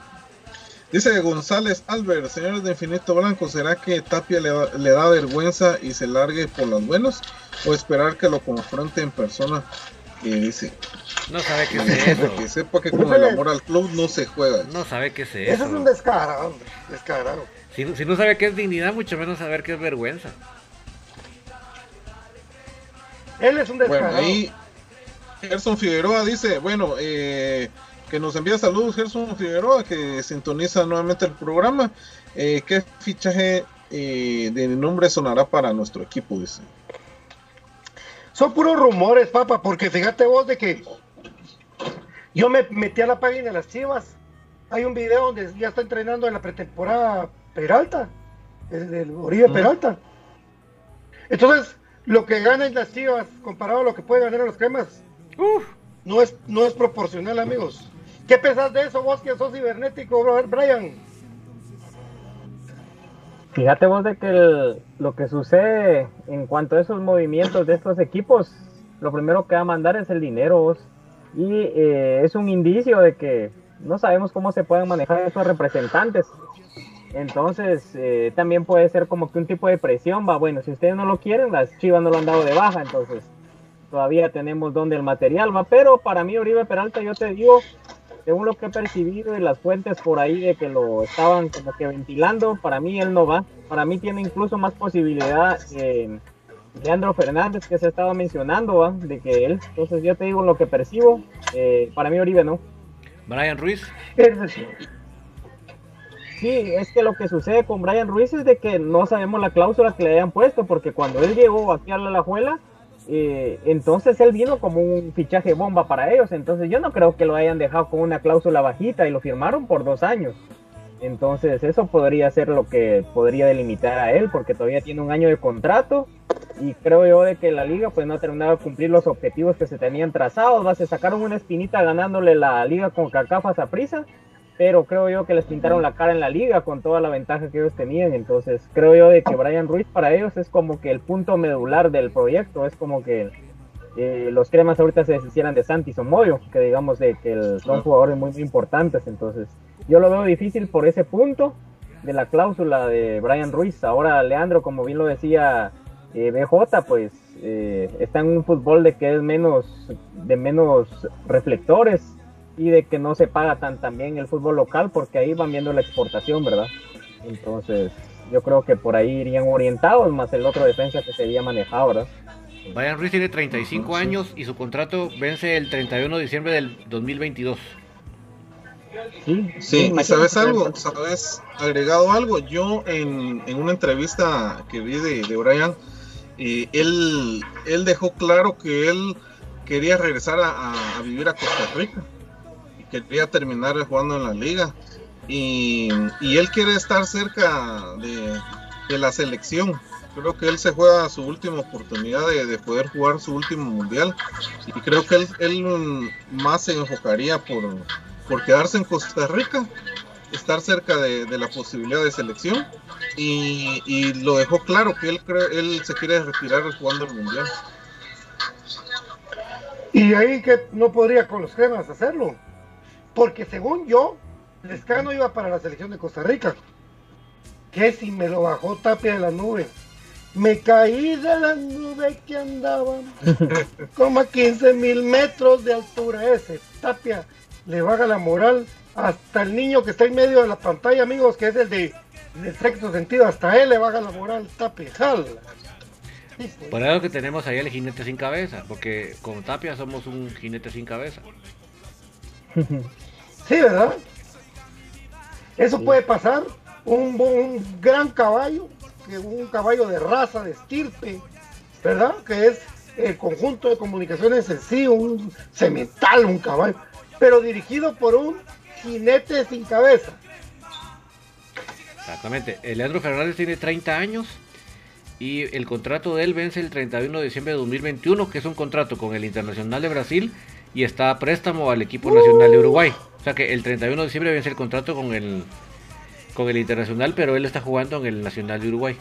dice González Albert, señores de Infinito Blanco, ¿será que Tapia le, da- le da vergüenza y se largue por las buenas? ¿O esperar que lo confronte en persona? Y dice. No sabe qué es eso. que sepa que con el amor al club no se juega. No sabe qué es Eso eso. es un descarado, hombre, descarado. Si, si no sabe qué es dignidad, mucho menos saber qué es vergüenza. Él es un descarado. Bueno, ahí Gerson Figueroa dice, bueno, eh, que nos envía saludos Gerson Figueroa, que sintoniza nuevamente el programa. Eh, ¿Qué fichaje eh, de nombre sonará para nuestro equipo? Dice. Son puros rumores, papá, porque fíjate vos de que yo me metí a la página de las Chivas. Hay un video donde ya está entrenando en la pretemporada Peralta, el del Oribe Mm. Peralta. Entonces, lo que ganan las Chivas comparado a lo que puede ganar los cremas, no es no es proporcional, amigos. ¿Qué pensás de eso, vos que sos cibernético, bro- Brian? Fíjate vos de que lo que sucede en cuanto a esos movimientos de estos equipos, lo primero que va a mandar es el dinero. vos. Y eh, es un indicio de que no sabemos cómo se pueden manejar esos representantes. Entonces, eh, también puede ser como que un tipo de presión, va, bueno, si ustedes no lo quieren, las chivas no lo han dado de baja, entonces todavía tenemos donde el material, va, pero para mí Oribe Peralta, yo te digo, según lo que he percibido y las fuentes por ahí de que lo estaban como que ventilando, para mí él no va, para mí tiene incluso más posibilidad eh, Leandro Fernández que se estaba mencionando, ¿va? de que él, entonces yo te digo lo que percibo, eh, para mí Oribe no. Brian Ruiz. Sí, es que lo que sucede con Brian Ruiz es de que no sabemos la cláusula que le hayan puesto, porque cuando él llegó aquí a la Alajuela, eh, entonces él vino como un fichaje bomba para ellos, entonces yo no creo que lo hayan dejado con una cláusula bajita y lo firmaron por dos años. Entonces eso podría ser lo que podría delimitar a él, porque todavía tiene un año de contrato y creo yo de que la liga pues no ha terminado de cumplir los objetivos que se tenían trazados, va, se sacaron una espinita ganándole la liga con Cacafas a prisa, pero creo yo que les pintaron la cara en la liga con toda la ventaja que ellos tenían, entonces creo yo de que Brian Ruiz para ellos es como que el punto medular del proyecto, es como que eh, los cremas ahorita se deshicieran de Santi Moyo, que digamos de que son jugadores muy, muy, importantes. Entonces, yo lo veo difícil por ese punto de la cláusula de Brian Ruiz. Ahora, Leandro, como bien lo decía eh, BJ, pues eh, está en un fútbol de que es menos, de menos reflectores y de que no se paga tan, tan bien el fútbol local, porque ahí van viendo la exportación, ¿verdad? Entonces, yo creo que por ahí irían orientados, más el otro defensa que sería manejado, ¿verdad? Brian Ruiz tiene 35 años y su contrato vence el 31 de diciembre del 2022. Sí, sí, y sabes algo, sabes, agregado algo, yo en, una entrevista que vi de, de Brian, eh, él, él dejó claro que él quería regresar a, vivir a Costa Rica quería terminar jugando en la liga. Y, él quiere estar cerca de, de la selección. Creo que él se juega su última oportunidad de, poder jugar su último mundial. Y creo que él, más se enfocaría por, por quedarse en Costa Rica, estar cerca de, la posibilidad de selección. Y, lo dejó claro que él, él se quiere retirar jugando el mundial. Y ahí que no podría con los cremas hacerlo, porque según yo, Lescano iba para la selección de Costa Rica. Que si me lo bajó Tapia de la nube. Me caí de la nube que andaban <laughs> como a 15 mil metros de altura ese. Tapia le baja la moral hasta el niño que está en medio de la pantalla, amigos, que es el de, sexto sentido. Hasta él le baja la moral, Tapia. Jala. Por eso que tenemos ahí el jinete sin cabeza, porque con Tapia somos un jinete sin cabeza. <laughs> Sí, ¿verdad? Eso puede pasar. Un, un gran caballo un caballo de raza, de estirpe, ¿verdad? Que es el conjunto de comunicaciones en sí, un cemental, un caballo, pero dirigido por un jinete sin cabeza. Exactamente. Leandro Fernández tiene 30 años y el contrato de él vence el 31 de diciembre de 2021, que es un contrato con el Internacional de Brasil y está a préstamo al equipo nacional de Uruguay. O sea que el 31 de diciembre vence el contrato con el con el Internacional, pero él está jugando en el Nacional de Uruguay.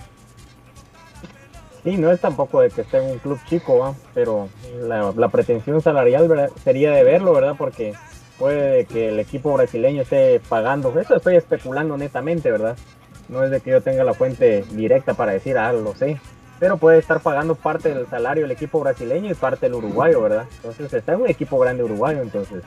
Sí, no es tampoco de que esté en un club chico, pero la, pretensión salarial sería de verlo, ¿verdad? Porque puede que el equipo brasileño esté pagando, eso estoy especulando netamente, ¿verdad? No es de que yo tenga la fuente directa para decir, ah, lo sé, pero puede estar pagando parte del salario el equipo brasileño y parte el uruguayo, ¿verdad? Entonces está en un equipo grande uruguayo, entonces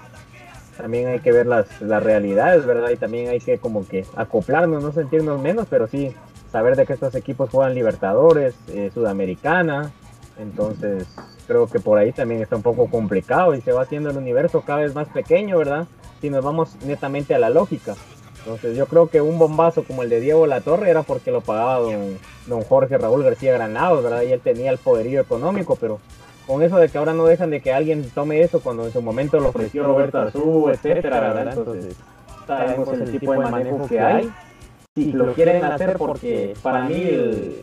también hay que ver las, las realidades, ¿verdad? Y también hay que como que acoplarnos, no sentirnos menos, pero sí saber de que estos equipos juegan Libertadores, eh, Sudamericana, entonces creo que por ahí también está un poco complicado y se va haciendo el universo cada vez más pequeño, ¿verdad? Si nos vamos netamente a la lógica. Entonces yo creo que un bombazo como el de Diego Latorre era porque lo pagaba don, don Jorge Raúl García Granados, ¿verdad? Y él tenía el poderío económico, pero con eso de que ahora no dejan de que alguien tome eso cuando en su momento lo ofreció Roberto Arzú, etcétera, ¿verdad? Entonces, sabemos el tipo de manejo que hay. Si lo quieren hacer porque para mí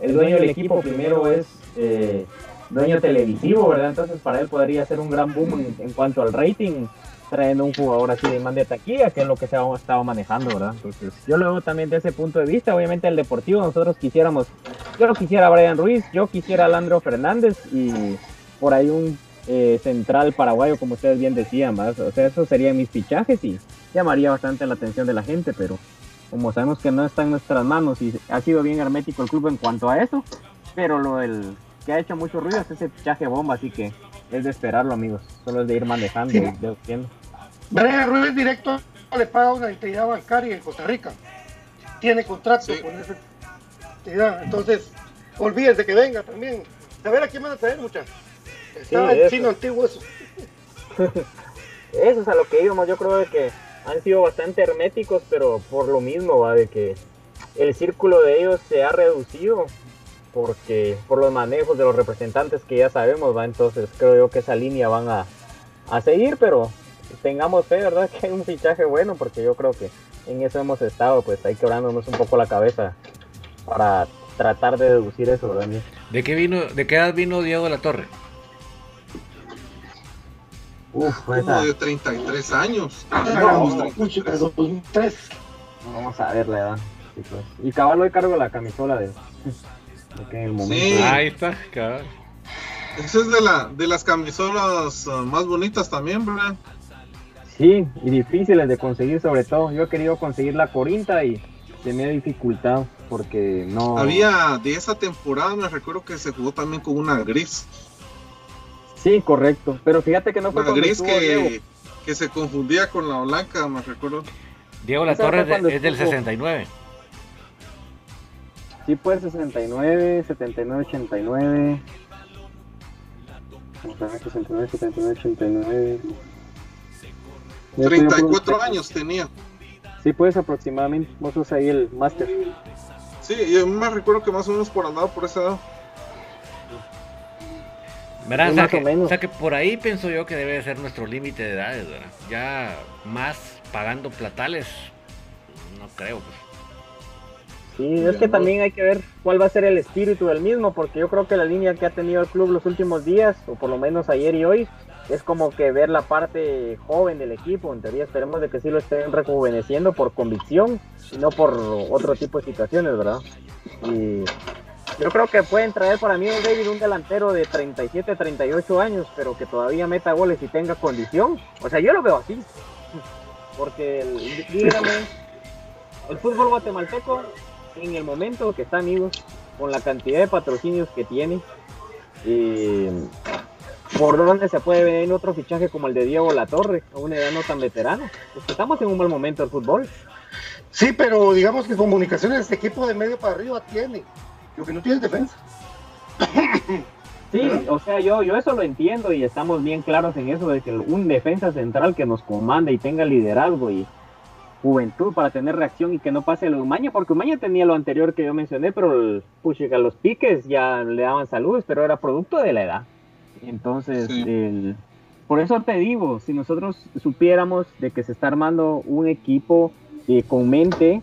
el, dueño del equipo primero es eh, dueño televisivo, ¿verdad? Entonces para él podría ser un gran boom en, cuanto al rating, trayendo un jugador así de man de taquilla, que es lo que se ha estado manejando, ¿verdad? Entonces yo lo veo también de ese punto de vista. Obviamente el deportivo, nosotros quisiéramos, yo quisiera a Brian Ruiz, yo quisiera a Landro Fernández y por ahí un eh, central paraguayo, como ustedes bien decían, más. O sea, eso serían mis fichajes y llamaría bastante la atención de la gente, pero como sabemos que no está en nuestras manos y ha sido bien hermético el club en cuanto a eso, pero lo del que ha hecho mucho ruido es ese fichaje bomba, así que es de esperarlo, amigos. Solo es de ir manejando y deduciendo. Brian Ruiz directo le paga una entidad bancaria en Costa Rica. Tiene contrato con esa entidad. Entonces, olvídense que venga también. A ver a quién van a traer, muchachos. Estaba el chino antiguo eso. <laughs> eso es a lo que íbamos, yo creo que han sido bastante herméticos, pero por lo mismo, va, de que el círculo de ellos se ha reducido porque por los manejos de los representantes que ya sabemos, va, entonces creo yo que esa línea van a, a seguir, pero tengamos fe, ¿verdad? <laughs> Que hay un fichaje bueno, porque yo creo que en eso hemos estado, pues hay que orándonos un poco la cabeza para tratar de deducir eso, ¿verdad? ¿De qué vino, de qué edad vino Diego de la Torre? Uf, como de 33 años. Vamos a ver la edad. Y caballo de cargo la camisola de. Sí. Ahí está, cabal. Esa es de, la, de las camisolas uh, más bonitas también, ¿verdad? Sí, y difíciles de conseguir sobre todo. Yo he querido conseguir la Corinta y se me ha dificultado porque no... Había de esa temporada, me recuerdo que se jugó también con una gris. Sí, correcto. Pero fíjate que no fue Una gris que, que se confundía con la blanca, me recuerdo. Diego La Torre es, de- es del estuvo- 69. Sí, pues 69, 79, 89. Vamos a ver, 69, 79, 89. Ya estoy 34 por- años tenía. Sí, pues aproximadamente. Vos sos ahí el máster. Sí, yo me recuerdo que más o menos por andaba por esa edad. ¿Verdad? O sea, que, menos. o sea que por ahí pienso yo que debe de ser nuestro límite de edades, ¿verdad? Ya más pagando platales, no creo. Pues. Sí, es que también hay que ver cuál va a ser el espíritu del mismo, porque yo creo que la línea que ha tenido el club los últimos días, o por lo menos ayer y hoy, es como que ver la parte joven del equipo. En teoría esperemos de que sí lo estén rejuveneciendo por convicción y no por otro tipo de situaciones, ¿verdad? Y yo creo que pueden traer para mí un David un delantero de 37, 38 años, pero que todavía meta goles y tenga condición. O sea, yo lo veo así. <laughs> Porque el, dígame, el fútbol guatemalteco en el momento que está, amigos, con la cantidad de patrocinios que tiene, eh, por dónde se puede venir otro fichaje como el de Diego Latorre, a una edad no tan veterana. Es que estamos en un buen momento del fútbol. Sí, pero digamos que comunicaciones este equipo de medio para arriba tiene. Lo que no tiene es defensa. Sí, o sea, yo, yo eso lo entiendo y estamos bien claros en eso de que un defensa central que nos comande y tenga liderazgo y juventud para tener reacción y que no pase lo de Umaña, porque Umaña tenía lo anterior que yo mencioné, pero el, puchica, los piques ya le daban saludos, pero era producto de la edad. Entonces, Sí. el- por eso te digo, si nosotros supiéramos de que se está armando un equipo eh, con mente,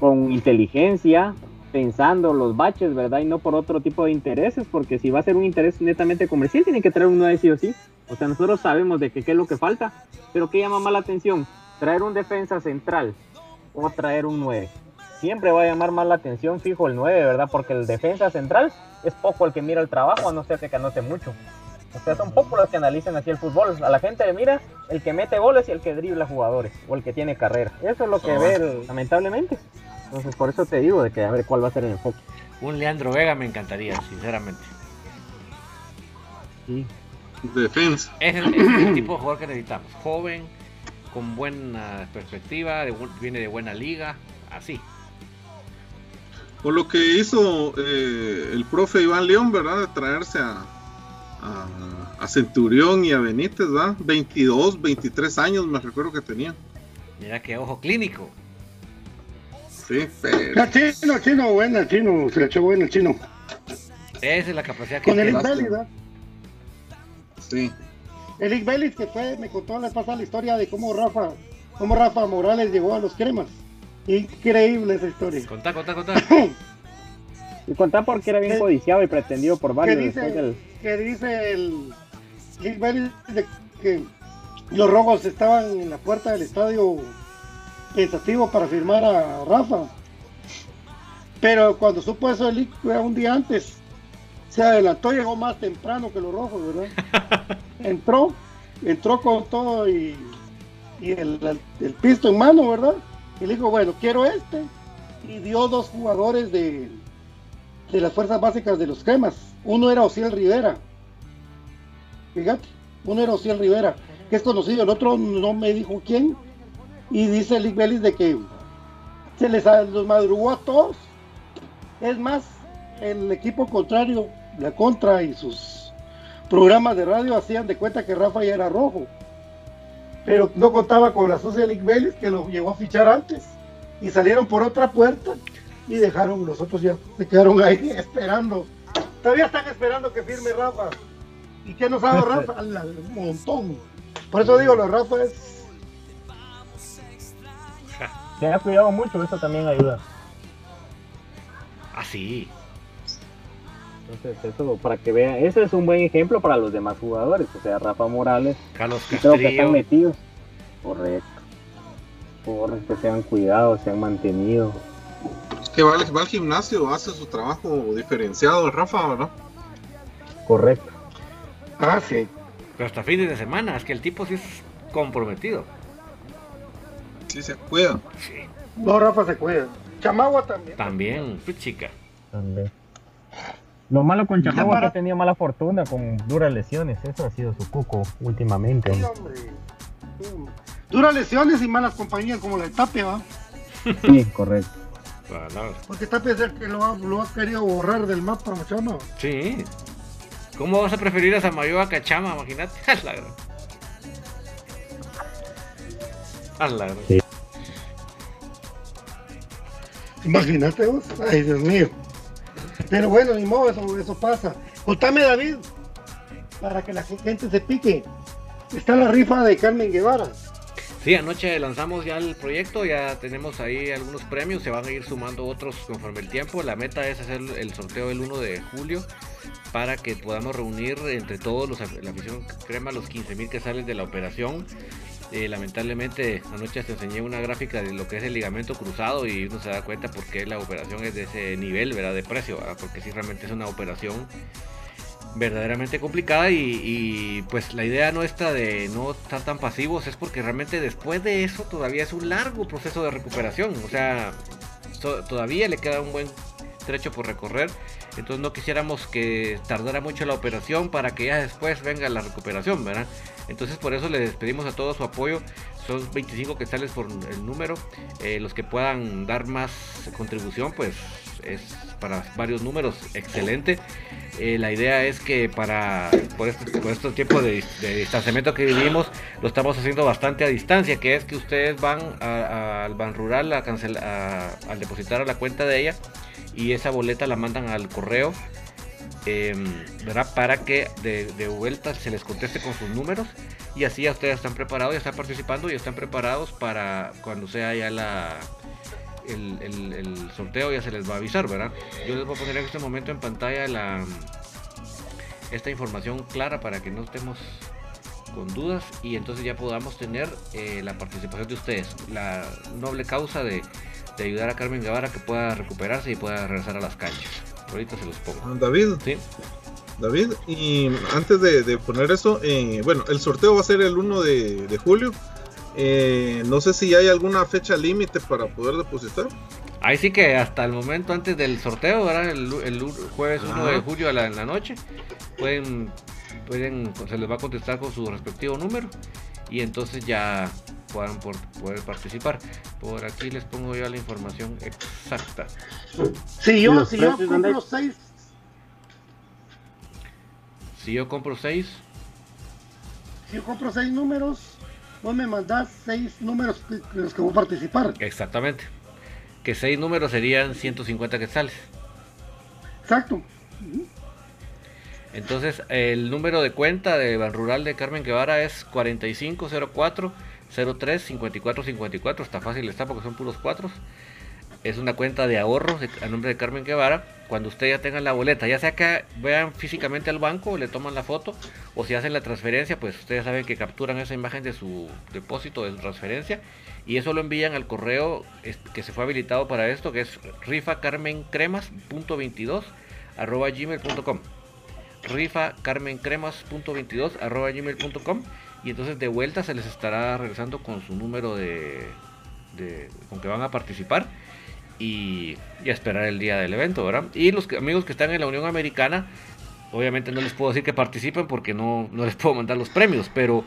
con inteligencia, pensando los baches, ¿verdad? Y no por otro tipo de intereses, porque si va a ser un interés netamente comercial, tiene que traer un 9 sí o sí. O sea, nosotros sabemos de que qué es lo que falta, pero ¿qué llama más la atención? ¿Traer un defensa central o traer un 9? Siempre va a llamar más la atención, fijo, el 9, ¿verdad? Porque el defensa central es poco el que mira el trabajo, a no ser que anote mucho. O sea, son pocos los que analizan así el fútbol. A la gente le mira el que mete goles y el que dribla jugadores, o el que tiene carrera. Eso es lo que ve, lamentablemente. Entonces, por eso te digo de que a ver cuál va a ser el enfoque. Un Leandro Vega me encantaría, sinceramente. Sí. Defensa. Es, el tipo de jugador que necesitamos. Joven, con buena perspectiva, de viene de buena liga, así. O lo que hizo eh, el profe Iván León, ¿verdad? De traerse a, a, a Centurión y a Benítez, ¿verdad? 22, 23 años, me recuerdo que tenía. Mira que ojo clínico. Sí, pero. Ah, chino, chino, buena, chino. Se le echó buena el chino. Esa es la capacidad que Con el ¿verdad? Sí. El Vélez que fue, me contó la pasada la historia de cómo Rafa, cómo Rafa Morales llegó a los cremas. Increíble esa historia. Contá, contá, contá. <coughs> Y contar porque era bien ¿Qué- codiciado y pretendido por varios dice, después del... que dice el de que los rojos estaban en la puerta del estadio pensativo para firmar a Rafa. Pero cuando supo eso el era un día antes, se adelantó, llegó más temprano que los rojos, ¿verdad? <laughs> entró, entró con todo y, y el, el pisto en mano, ¿verdad? Y le dijo, bueno, quiero este. Y dio dos jugadores de, de las fuerzas básicas de los cremas. Uno era Ociel Rivera. Fíjate, uno era Ociel Rivera, que es conocido, el otro no me dijo quién. Y dice Lick Vélez de que se les madrugó a todos. Es más, el equipo contrario, la contra y sus programas de radio hacían de cuenta que Rafa ya era rojo. Pero no contaba con la socia Lick Vélez que lo llegó a fichar antes. Y salieron por otra puerta y dejaron, los otros ya se quedaron ahí <laughs> esperando. Todavía están esperando que firme Rafa. ¿Y qué nos ha dado Rafa? <laughs> Un montón. Por eso digo, lo de Rafa es. Se ha cuidado mucho, eso también ayuda. Así. Entonces, eso para que vean, ese es un buen ejemplo para los demás jugadores. O sea, Rafa Morales, Carlos y creo que están Castrillo. metidos. Correcto. Por que se han cuidado, se han mantenido. Que va, al- va al gimnasio, hace su trabajo diferenciado, Rafa, ¿verdad? Correcto. Ah, sí. Pero hasta fines de semana, es que el tipo sí es comprometido. Sí, se cuida. Sí. No, Rafa se cuida. Chamagua también. También, pues chica. También. Lo malo con Chamagua es que tenido mala fortuna con duras lesiones. Eso ha sido su cuco últimamente. Sí, hombre. Sí, hombre. Duras lesiones y malas compañías como la de Tapia, ¿va? Sí, correcto. Porque Tapia es el que lo ha, lo ha querido borrar del mapa, chama. sí. ¿Cómo vas a preferir a Samayoa que a Chama? Imagínate. <laughs> La gran. A la gran. Sí. Imagínate vos. Ay, Dios mío. Pero bueno, ni modo, eso, eso pasa. Contame, David, para que la gente se pique. Está la rifa de Carmen Guevara. Sí, anoche lanzamos ya el proyecto, ya tenemos ahí algunos premios, se van a ir sumando otros conforme el tiempo. La meta es hacer el sorteo el 1 de julio para que podamos reunir entre todos los, la afición crema los 15 mil que salen de la operación. Eh, lamentablemente anoche te enseñé una gráfica de lo que es el ligamento cruzado y uno se da cuenta por qué la operación es de ese nivel, ¿verdad? De precio. Porque si realmente es una operación verdaderamente complicada y, y, pues la idea nuestra de no estar tan pasivos es porque realmente después de eso todavía es un largo proceso de recuperación, o sea, to- todavía le queda un buen trecho por recorrer, entonces no quisiéramos que tardara mucho la operación para que ya después venga la recuperación, ¿verdad? Entonces por eso les pedimos a todos su apoyo, son 25 quetzales por el número, eh, los que puedan dar más contribución pues es para varios números excelente. Eh, la idea es que para por, este, por estos tiempos de, distanciamiento que vivimos lo estamos haciendo bastante a distancia, que es que ustedes van al Ban Rural a cancel- a- al depositar a la cuenta de ella y esa boleta la mandan al correo, eh, ¿verdad? Para que de vuelta se les conteste con sus números y así ya ustedes están preparados, ya están participando y están preparados para cuando sea ya la el, el- el sorteo ya se les va a avisar, ¿verdad? Yo les voy a poner en este momento en pantalla la esta información clara para que no estemos con dudas y entonces ya podamos tener eh, la participación de ustedes, la noble causa de, de ayudar a Carmen Guevara que pueda recuperarse y pueda regresar a las canchas. Ahorita se los pongo. David, Sí. David, y antes de, de poner eso, eh, bueno, el sorteo va a ser el 1 de, de julio. Eh, no sé si hay alguna fecha límite para poder depositar. Ahí sí que hasta el momento antes del sorteo, ¿verdad? El, el jueves 1 de julio a la, en la noche, pueden, pueden, se les va a contestar con su respectivo número y entonces ya puedan por- poder participar. Por aquí les pongo ya la información exacta. Si ¿Y yo, si yo compro seis, Si yo compro 6, si yo compro seis números, vos me mandás seis números en los que voy a participar. exactamente. Que 6 números serían 150 quetzales. Exacto. Entonces, el número de cuenta de Ban Rural de Carmen Guevara es 4504 03 54 54. Está fácil, está porque son puros cuatros. Es una cuenta de ahorro de- a nombre de Carmen Guevara. Cuando usted ya tenga la boleta, ya sea que vean físicamente al banco, le toman la foto, o si hacen la transferencia, pues ustedes saben que capturan esa imagen de su depósito, de su transferencia, y eso lo envían al correo que se fue habilitado para esto, que es rifacarmencremas.22 arroba gmail.com rifa carmencremas.22 arroba gmail.com y entonces de vuelta se les estará regresando con su número de, de- con que van a participar y, esperar el día del evento, ¿verdad? Y los amigos que están en la Unión Americana, obviamente no les puedo decir que participen porque no, no les <laughs> puedo mandar los premios, pero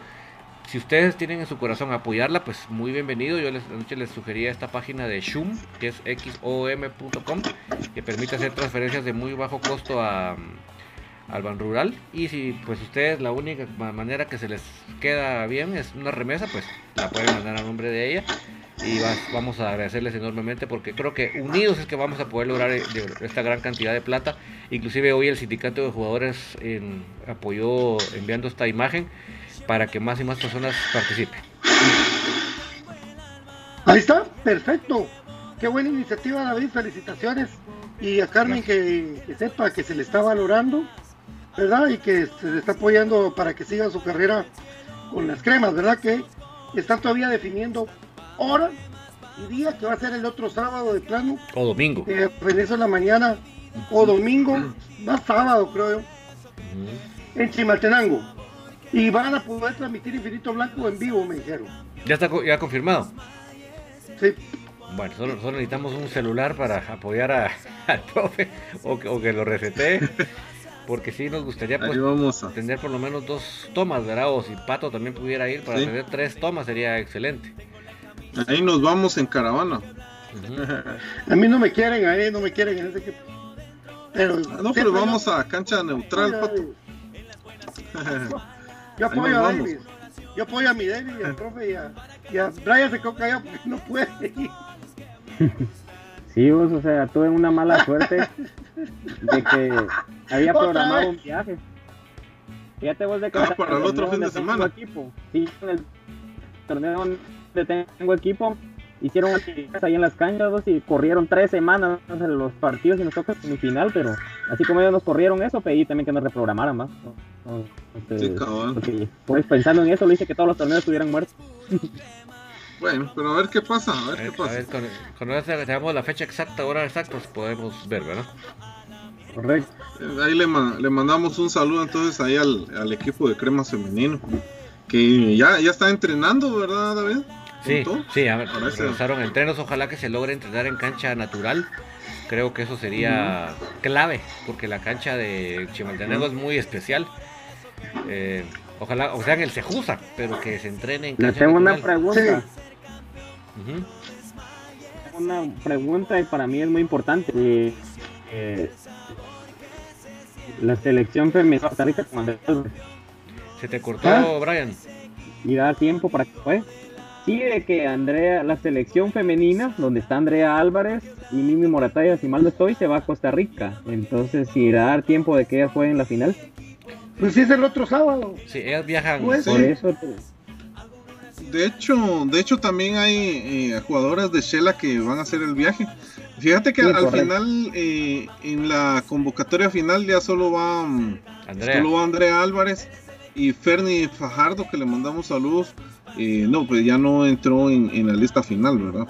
si ustedes tienen en su corazón apoyarla, pues muy bienvenido. Yo les, anoche les sugería esta página de Shum, que es xom.com, que permite hacer transferencias de muy bajo costo a, al Ban Rural. Y si pues ustedes la única ma- manera que se les queda bien es una remesa, pues la pueden mandar a nombre de ella. Y va- vamos a agradecerles enormemente porque creo que unidos es que vamos a poder lograr eh, esta gran cantidad de plata. Inclusive hoy el sindicato de jugadores en- apoyó enviando esta imagen para que más y más personas participen. Ahí está, perfecto. Qué buena iniciativa, David. Felicitaciones. Y a Carmen que, que sepa que se le está valorando, ¿verdad? Y que se le está apoyando para que siga su carrera con las cremas, ¿verdad? Que están todavía definiendo hora y día que va a ser el otro sábado de plano. O domingo. Eh, regreso en la mañana o domingo, más sábado creo yo. en Chimaltenango. Y van a poder transmitir Infinito Blanco en vivo, me dijeron. ¿Ya está co- ya confirmado? Sí. Bueno, solo, solo necesitamos un celular para apoyar a- <laughs> al profe o que, o que lo recete. Porque sí nos gustaría pues, Ahí vamos a. tener por lo menos dos tomas, ¿verdad? O si Pato también pudiera ir para Sí. tener tres tomas sería excelente. Ahí nos vamos en caravana. A mí no me quieren ahí, no me quieren en ese equipo. Pero, Ah, No, pero vamos a cancha neutral, yo- pato. Yo apoyo a. Davis. Yo apoyo a mi David y al profe y a, y a Brian se quedó callado porque no puede ir. <laughs> Sí, vos, o sea, tuve una mala suerte de que había programado un viaje. Fíjate vos de que Ah, ahora para el otro fin de semana. Equipo, sí, en el torneo donde tengo equipo, hicieron actividades ahí en las canchas y corrieron tres semanas en los partidos y nos toca semifinal, pero así como ellos nos corrieron eso, pedí también que nos reprogramaran más. este, Sí, cabrón. porque, pues pensando en eso, le hice que todos los torneos estuvieran muertos. Bueno, pero a ver qué pasa, a A ver qué a pasa. ver, con- cuando tengamos la fecha exacta, hora exacta, pues podemos ver, ¿verdad? Correcto. Eh, Ahí le, ma- le mandamos un saludo entonces ahí al, al equipo de cremas femenino. Que ya, ya está entrenando, ¿verdad, David? Sí, sí, a ver, regresaron a entrenos, ojalá que se logre entrenar en cancha natural. Creo que eso sería clave, porque la cancha de Chimaltenango es muy especial. Eh, ojalá, o sea, en el Cejusa, pero que se entrene en tengo una pregunta. Ujú. una pregunta y para mí es muy importante. Eh, eh, la selección femenina Se te cortó, ¿Ah? Brian. y da tiempo para que juegue. Sí, de que Andrea, la selección femenina, donde está Andrea Álvarez y Mimi Morataya, si mal no estoy, se va a Costa Rica. Entonces, si irá a dar tiempo de que ella juegue en la final. Pues sí, es el otro sábado. Sí, ellas viajan. Pues Por Sí. eso, te- De hecho, de hecho también hay eh, jugadoras de Shela que van a hacer el viaje. Fíjate que Sí, al correcto. final, eh, en la convocatoria final ya solo va, mm, Andrea. solo va Andrea Álvarez y Ferni Fajardo, que le mandamos saludos. Eh, no, pues ya no entró en, en la lista final, ¿verdad?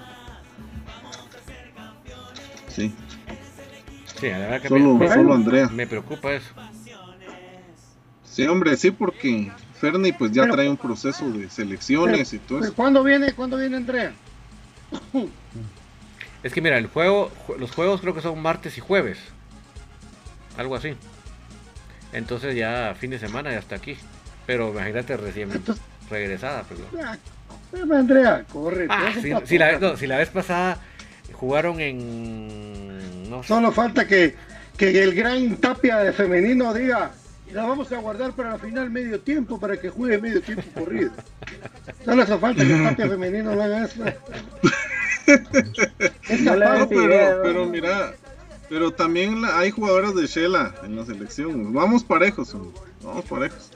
Sí, Sí, la verdad que solo, me, solo Andrea. me preocupa eso. Sí, hombre, sí, porque Ferni pues ya Pero- trae un proceso de selecciones y todo eso. ¿Cuándo viene, ¿Cuándo viene Andrea? Es que mira, el juego, ju- los juegos creo que son martes y jueves. Algo así. Entonces ya fin de semana ya está aquí. Pero imagínate recién Entonces- regresada. Pues. Ah, eh, Andrea, corre. Ah, si, si la, no, si la vez pasada jugaron en... No sé. Solo falta que, que el gran Tapia de femenino diga, la vamos a guardar para la final medio tiempo para que juegue medio tiempo corrido. <laughs> Solo hace falta que el Tapia femenino lo haga eso. <laughs> Es No pero, pero mira, pero también la- hay jugadoras de Shela en la selección. Vamos parejos, vamos parejos.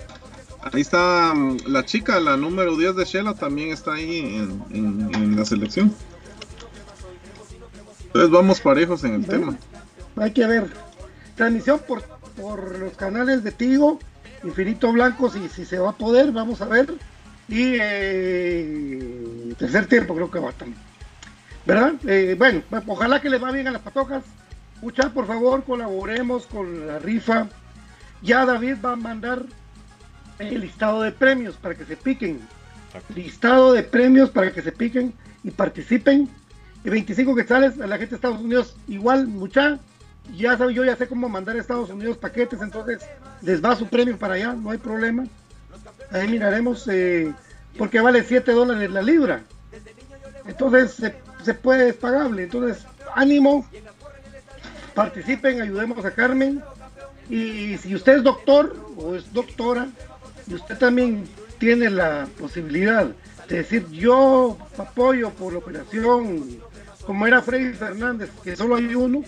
Ahí está mm, la chica, la número 10 de Shela, también está ahí en, en- en la selección. Entonces vamos parejos en el tema. hay que ver. Transmisión por, por los canales de Tigo, Infinito Blanco, si, si se va a poder, vamos a ver. Y eh, tercer tiempo creo que va también. ¿Verdad? Eh, bueno, pues, ojalá que les va bien a las patojas. Mucha, por favor, colaboremos con la rifa. Ya David va a mandar el listado de premios para que se piquen. Listado de premios para que se piquen y participen. Y 25 quetzales a la gente de Estados Unidos igual, mucha. Ya sabe, yo ya sé cómo mandar a Estados Unidos paquetes, entonces les va su premio para allá, no hay problema. Ahí miraremos, eh, porque vale 7 dólares la libra. Entonces se, se puede, es pagable. Entonces, ánimo, participen, ayudemos a Carmen. Y si usted es doctor o es doctora, y usted también tiene la posibilidad de decir yo apoyo por la operación, como era Freddy Fernández, que solo hay uno,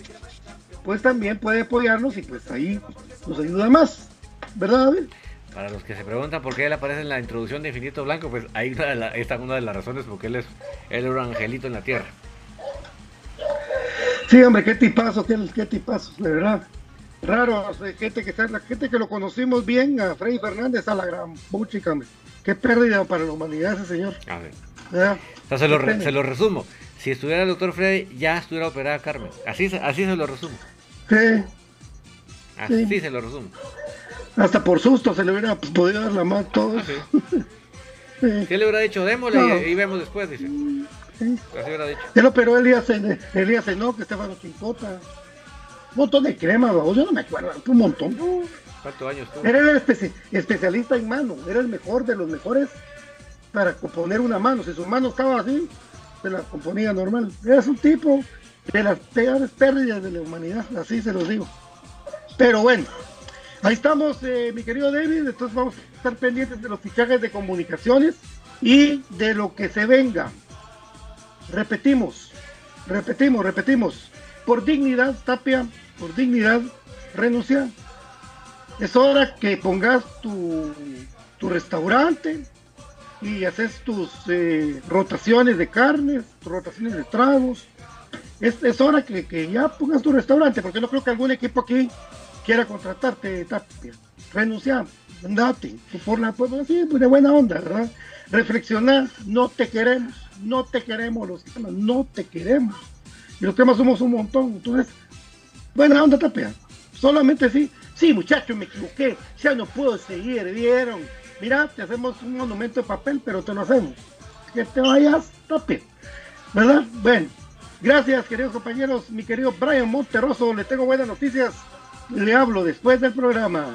pues también puede apoyarnos y pues ahí nos ayuda más. ¿Verdad, David? Para los que se preguntan por qué él aparece en la introducción de Infinito Blanco, pues ahí una de la- esta es una de las razones porque él es él era un angelito en la tierra. Sí, hombre, qué tipazo, qué, qué tipazo, de verdad. Raro, gente que está, la gente que lo conocimos bien, a Freddy Fernández, a la gran hombre. Qué pérdida para la humanidad ese señor. A ver. ¿verdad? O sea, se lo, re- se resumo. Si estuviera el doctor Freddy, ya estuviera operada Carmen. Así, se- así se lo resumo. Sí, Así Sí. se lo resumo. Hasta por susto se le hubiera podido dar la mano a todos. <laughs> ¿Qué le hubiera dicho? Démosle No. y, y vemos después, dice. Así hubiera dicho. Pero, pero Elías, Elías no, que estaba Chincota. Un montón de crema, babos, yo no me acuerdo, un montón. ¿Cuántos años tuvo? Era el especi- especialista en mano, era el mejor de los mejores para componer una mano. Si su mano estaba así, se la componía normal. Era un tipo de las peores pérdidas de la humanidad, así se los digo. Pero bueno, ahí estamos, eh, mi querido David. Entonces vamos a estar pendientes de los fichajes de comunicaciones y de lo que se venga. Repetimos, repetimos, repetimos. Por dignidad, Tapia, por dignidad, renuncia. Es hora que pongas tu, tu restaurante y haces tus eh, rotaciones de carnes, rotaciones de tragos. Es, es hora que, que ya pongas tu restaurante, porque no creo que algún equipo aquí quiera contratarte, Tapia. Renuncia, andate, por la, pues, así, pues, de buena onda, ¿verdad? Reflexionar, no te queremos, no te queremos los no te queremos. Y los temas somos un montón, entonces, buena onda, Tapia. Solamente sí, sí, muchachos, me equivoqué, ya no puedo seguir, ¿vieron? Mira, te hacemos un monumento de papel, pero te lo hacemos. Que te vayas, Tapia. ¿Verdad? Bueno, gracias, queridos compañeros. Mi querido Brian Monterroso, le tengo buenas noticias. Le hablo después del programa.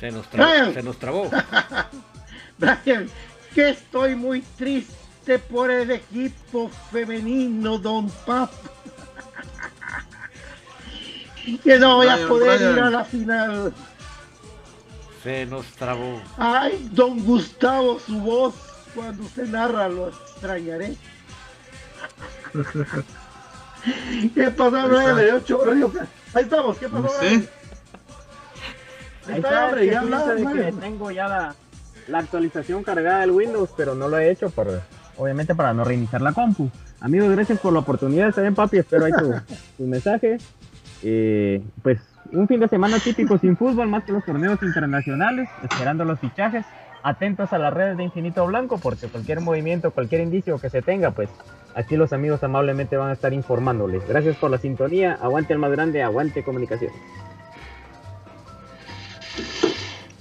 Se nos, trabó, se nos trabó. <laughs> Brian, que estoy muy triste por el equipo femenino, Don Papo. Que no voy a poder Brian. ir a la final. Se nos trabó. Ay, don Gustavo, su voz cuando usted narra lo extrañaré. <laughs> ¿Qué pasó, dio chorrillo. Ahí estamos, ¿qué pasó? Sí. Ahí está, hombre, ya hablaba, de que tengo ya la, la actualización cargada del Windows, pero no lo he hecho por, obviamente para no reiniciar la compu. Amigos, gracias por la oportunidad, está bien papi, espero ahí tu, <laughs> tu mensaje. Eh, pues un fin de semana típico sin fútbol, más que los torneos internacionales, esperando los fichajes. Atentos a las redes de Infinito Blanco, porque cualquier movimiento, cualquier indicio que se tenga, pues aquí los amigos amablemente van a estar informándoles. Gracias por la sintonía, aguante el más grande, aguante comunicación.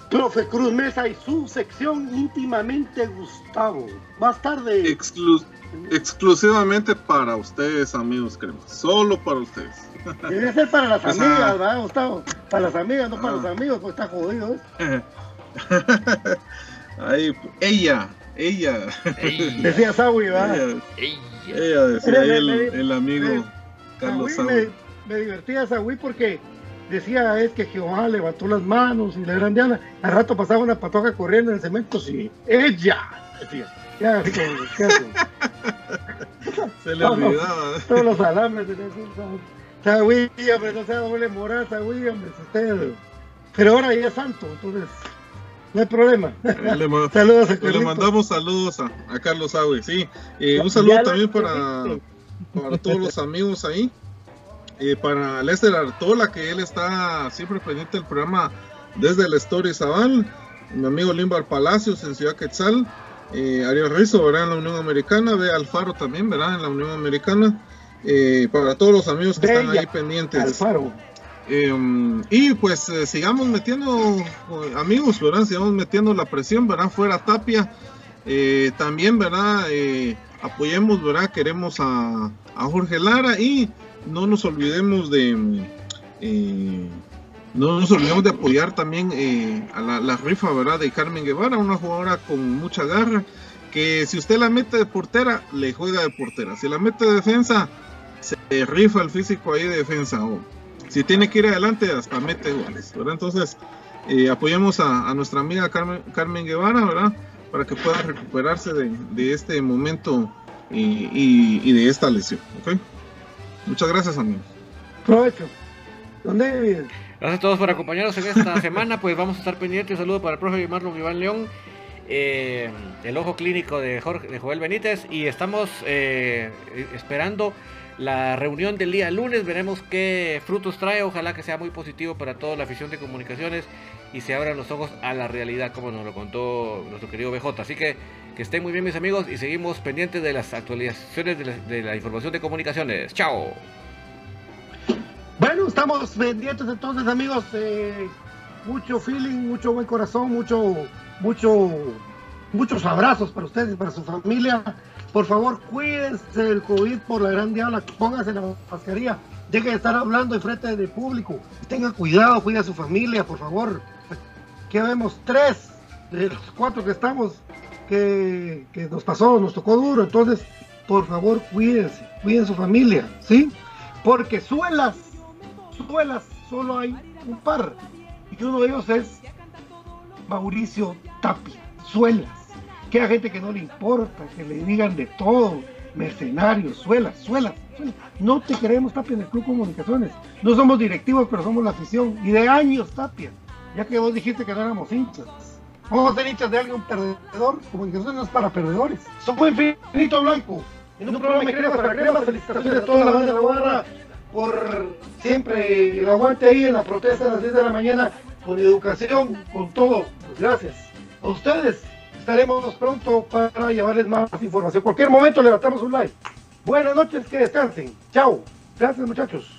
Profe Cruz Mesa y su sección íntimamente Gustavo. Más tarde. Exclu- exclusivamente para ustedes, amigos cremas. Solo para ustedes. Debe ser para las Pues, amigas, ah. ¿verdad, Gustavo? Para las amigas, no para Ah. los amigos, pues está jodido. ¿eh? <laughs> Ahí, ella, ella. Decía Sawi, ¿verdad? Ella, ella decía ahí el, el amigo Carlos Sawi Saúl. me, me divertía Sawi porque decía es que Jehová levantó las manos y la grande Ana. Al rato pasaba una patoja corriendo en el cemento, sí. ¡Ella! Decía. Ya, así como, ¿qué hace? <laughs> Se le olvidaba. Todos los alambres. Sawi, hombre, no sea doble moral, Sawi, hombre, usted. Pero ahora ya es santo, entonces no hay problema. Le, <laughs> Saludos a le mandamos saludos a, a Carlos Saúl, sí. Eh, un saludo también para, para todos los amigos ahí. Eh, para Lester Artola, que él está siempre pendiente del programa desde el Story Zaval. Mi amigo Limbar Palacios en Ciudad Quetzal. Eh, Ariel Rizzo, ¿verdad? En la Unión Americana. Ve Alfaro también, ¿verdad? En la Unión Americana. Eh, para todos los amigos que están ahí pendientes. Alfaro. Eh, y pues sigamos metiendo, amigos, ¿verdad? Sigamos metiendo la presión, ¿verdad? Fuera Tapia. También, ¿verdad? Apoyemos, ¿verdad? Queremos a, a Jorge Lara y no nos olvidemos de... eh, no nos olvidemos de apoyar también eh, a la, la rifa, ¿verdad? De Carmen Guevara, una jugadora con mucha garra, que si usted la mete de portera, le juega de portera. Si la mete de defensa, se rifa el físico ahí de defensa. o si tiene que ir adelante, hasta mete goles. Entonces, eh, apoyemos a, nuestra amiga Carmen, Carmen Guevara, ¿verdad? Para que pueda recuperarse de, de este momento y, y- de esta lesión. Muchas gracias, amigos. Provecho. ¿Dónde? Gracias a todos por acompañarnos en esta <laughs> semana. Pues vamos a estar pendientes. Saludo para el profe Marlon Iván León, eh, el ojo clínico de, Jorge, de Joel Benítez. Y estamos eh, esperando la reunión del día lunes. Veremos qué frutos trae. Ojalá que sea muy positivo para toda la afición de comunicaciones y se abran los ojos a la realidad, como nos lo contó nuestro querido BJ. Así que que estén muy bien, mis amigos, y seguimos pendientes de las actualizaciones de la, información de comunicaciones. ¡Chao! Bueno, estamos pendientes entonces, amigos. Eh, mucho feeling, mucho buen corazón, mucho, mucho, muchos abrazos para ustedes y para su familia. Por favor, cuídense del COVID por la gran diabla, pónganse la mascarilla, dejen de estar hablando en frente del público, tengan cuidado, cuiden a su familia, por favor. Aquí vemos tres de los cuatro que estamos, que, que nos pasó, nos tocó duro, entonces, por favor, cuídense, cuiden su familia, ¿sí? Porque suelas, suelas, solo hay un par, y uno de ellos es Mauricio Tapia, suelas que hay gente que no le importa, que le digan de todo, mercenarios, suelas, suelas, suelas. No te queremos, Tapia, en el Club Comunicaciones. No somos directivos, pero somos la afición. Y de años, Tapia, ya que vos dijiste que no éramos hinchas. Vamos a ser hinchas de alguien perdedor. Comunicaciones no es para perdedores. Somos Infinito Blanco. En un programa de cremas para cremas, felicitaciones a toda la banda de la barra por siempre el aguante ahí en la protesta a las 10 de la mañana, con educación, con todo. Gracias. A ustedes, estaremos pronto para llevarles más información. Cualquier momento levantamos un live. Buenas noches, que descansen. Chao. Gracias muchachos.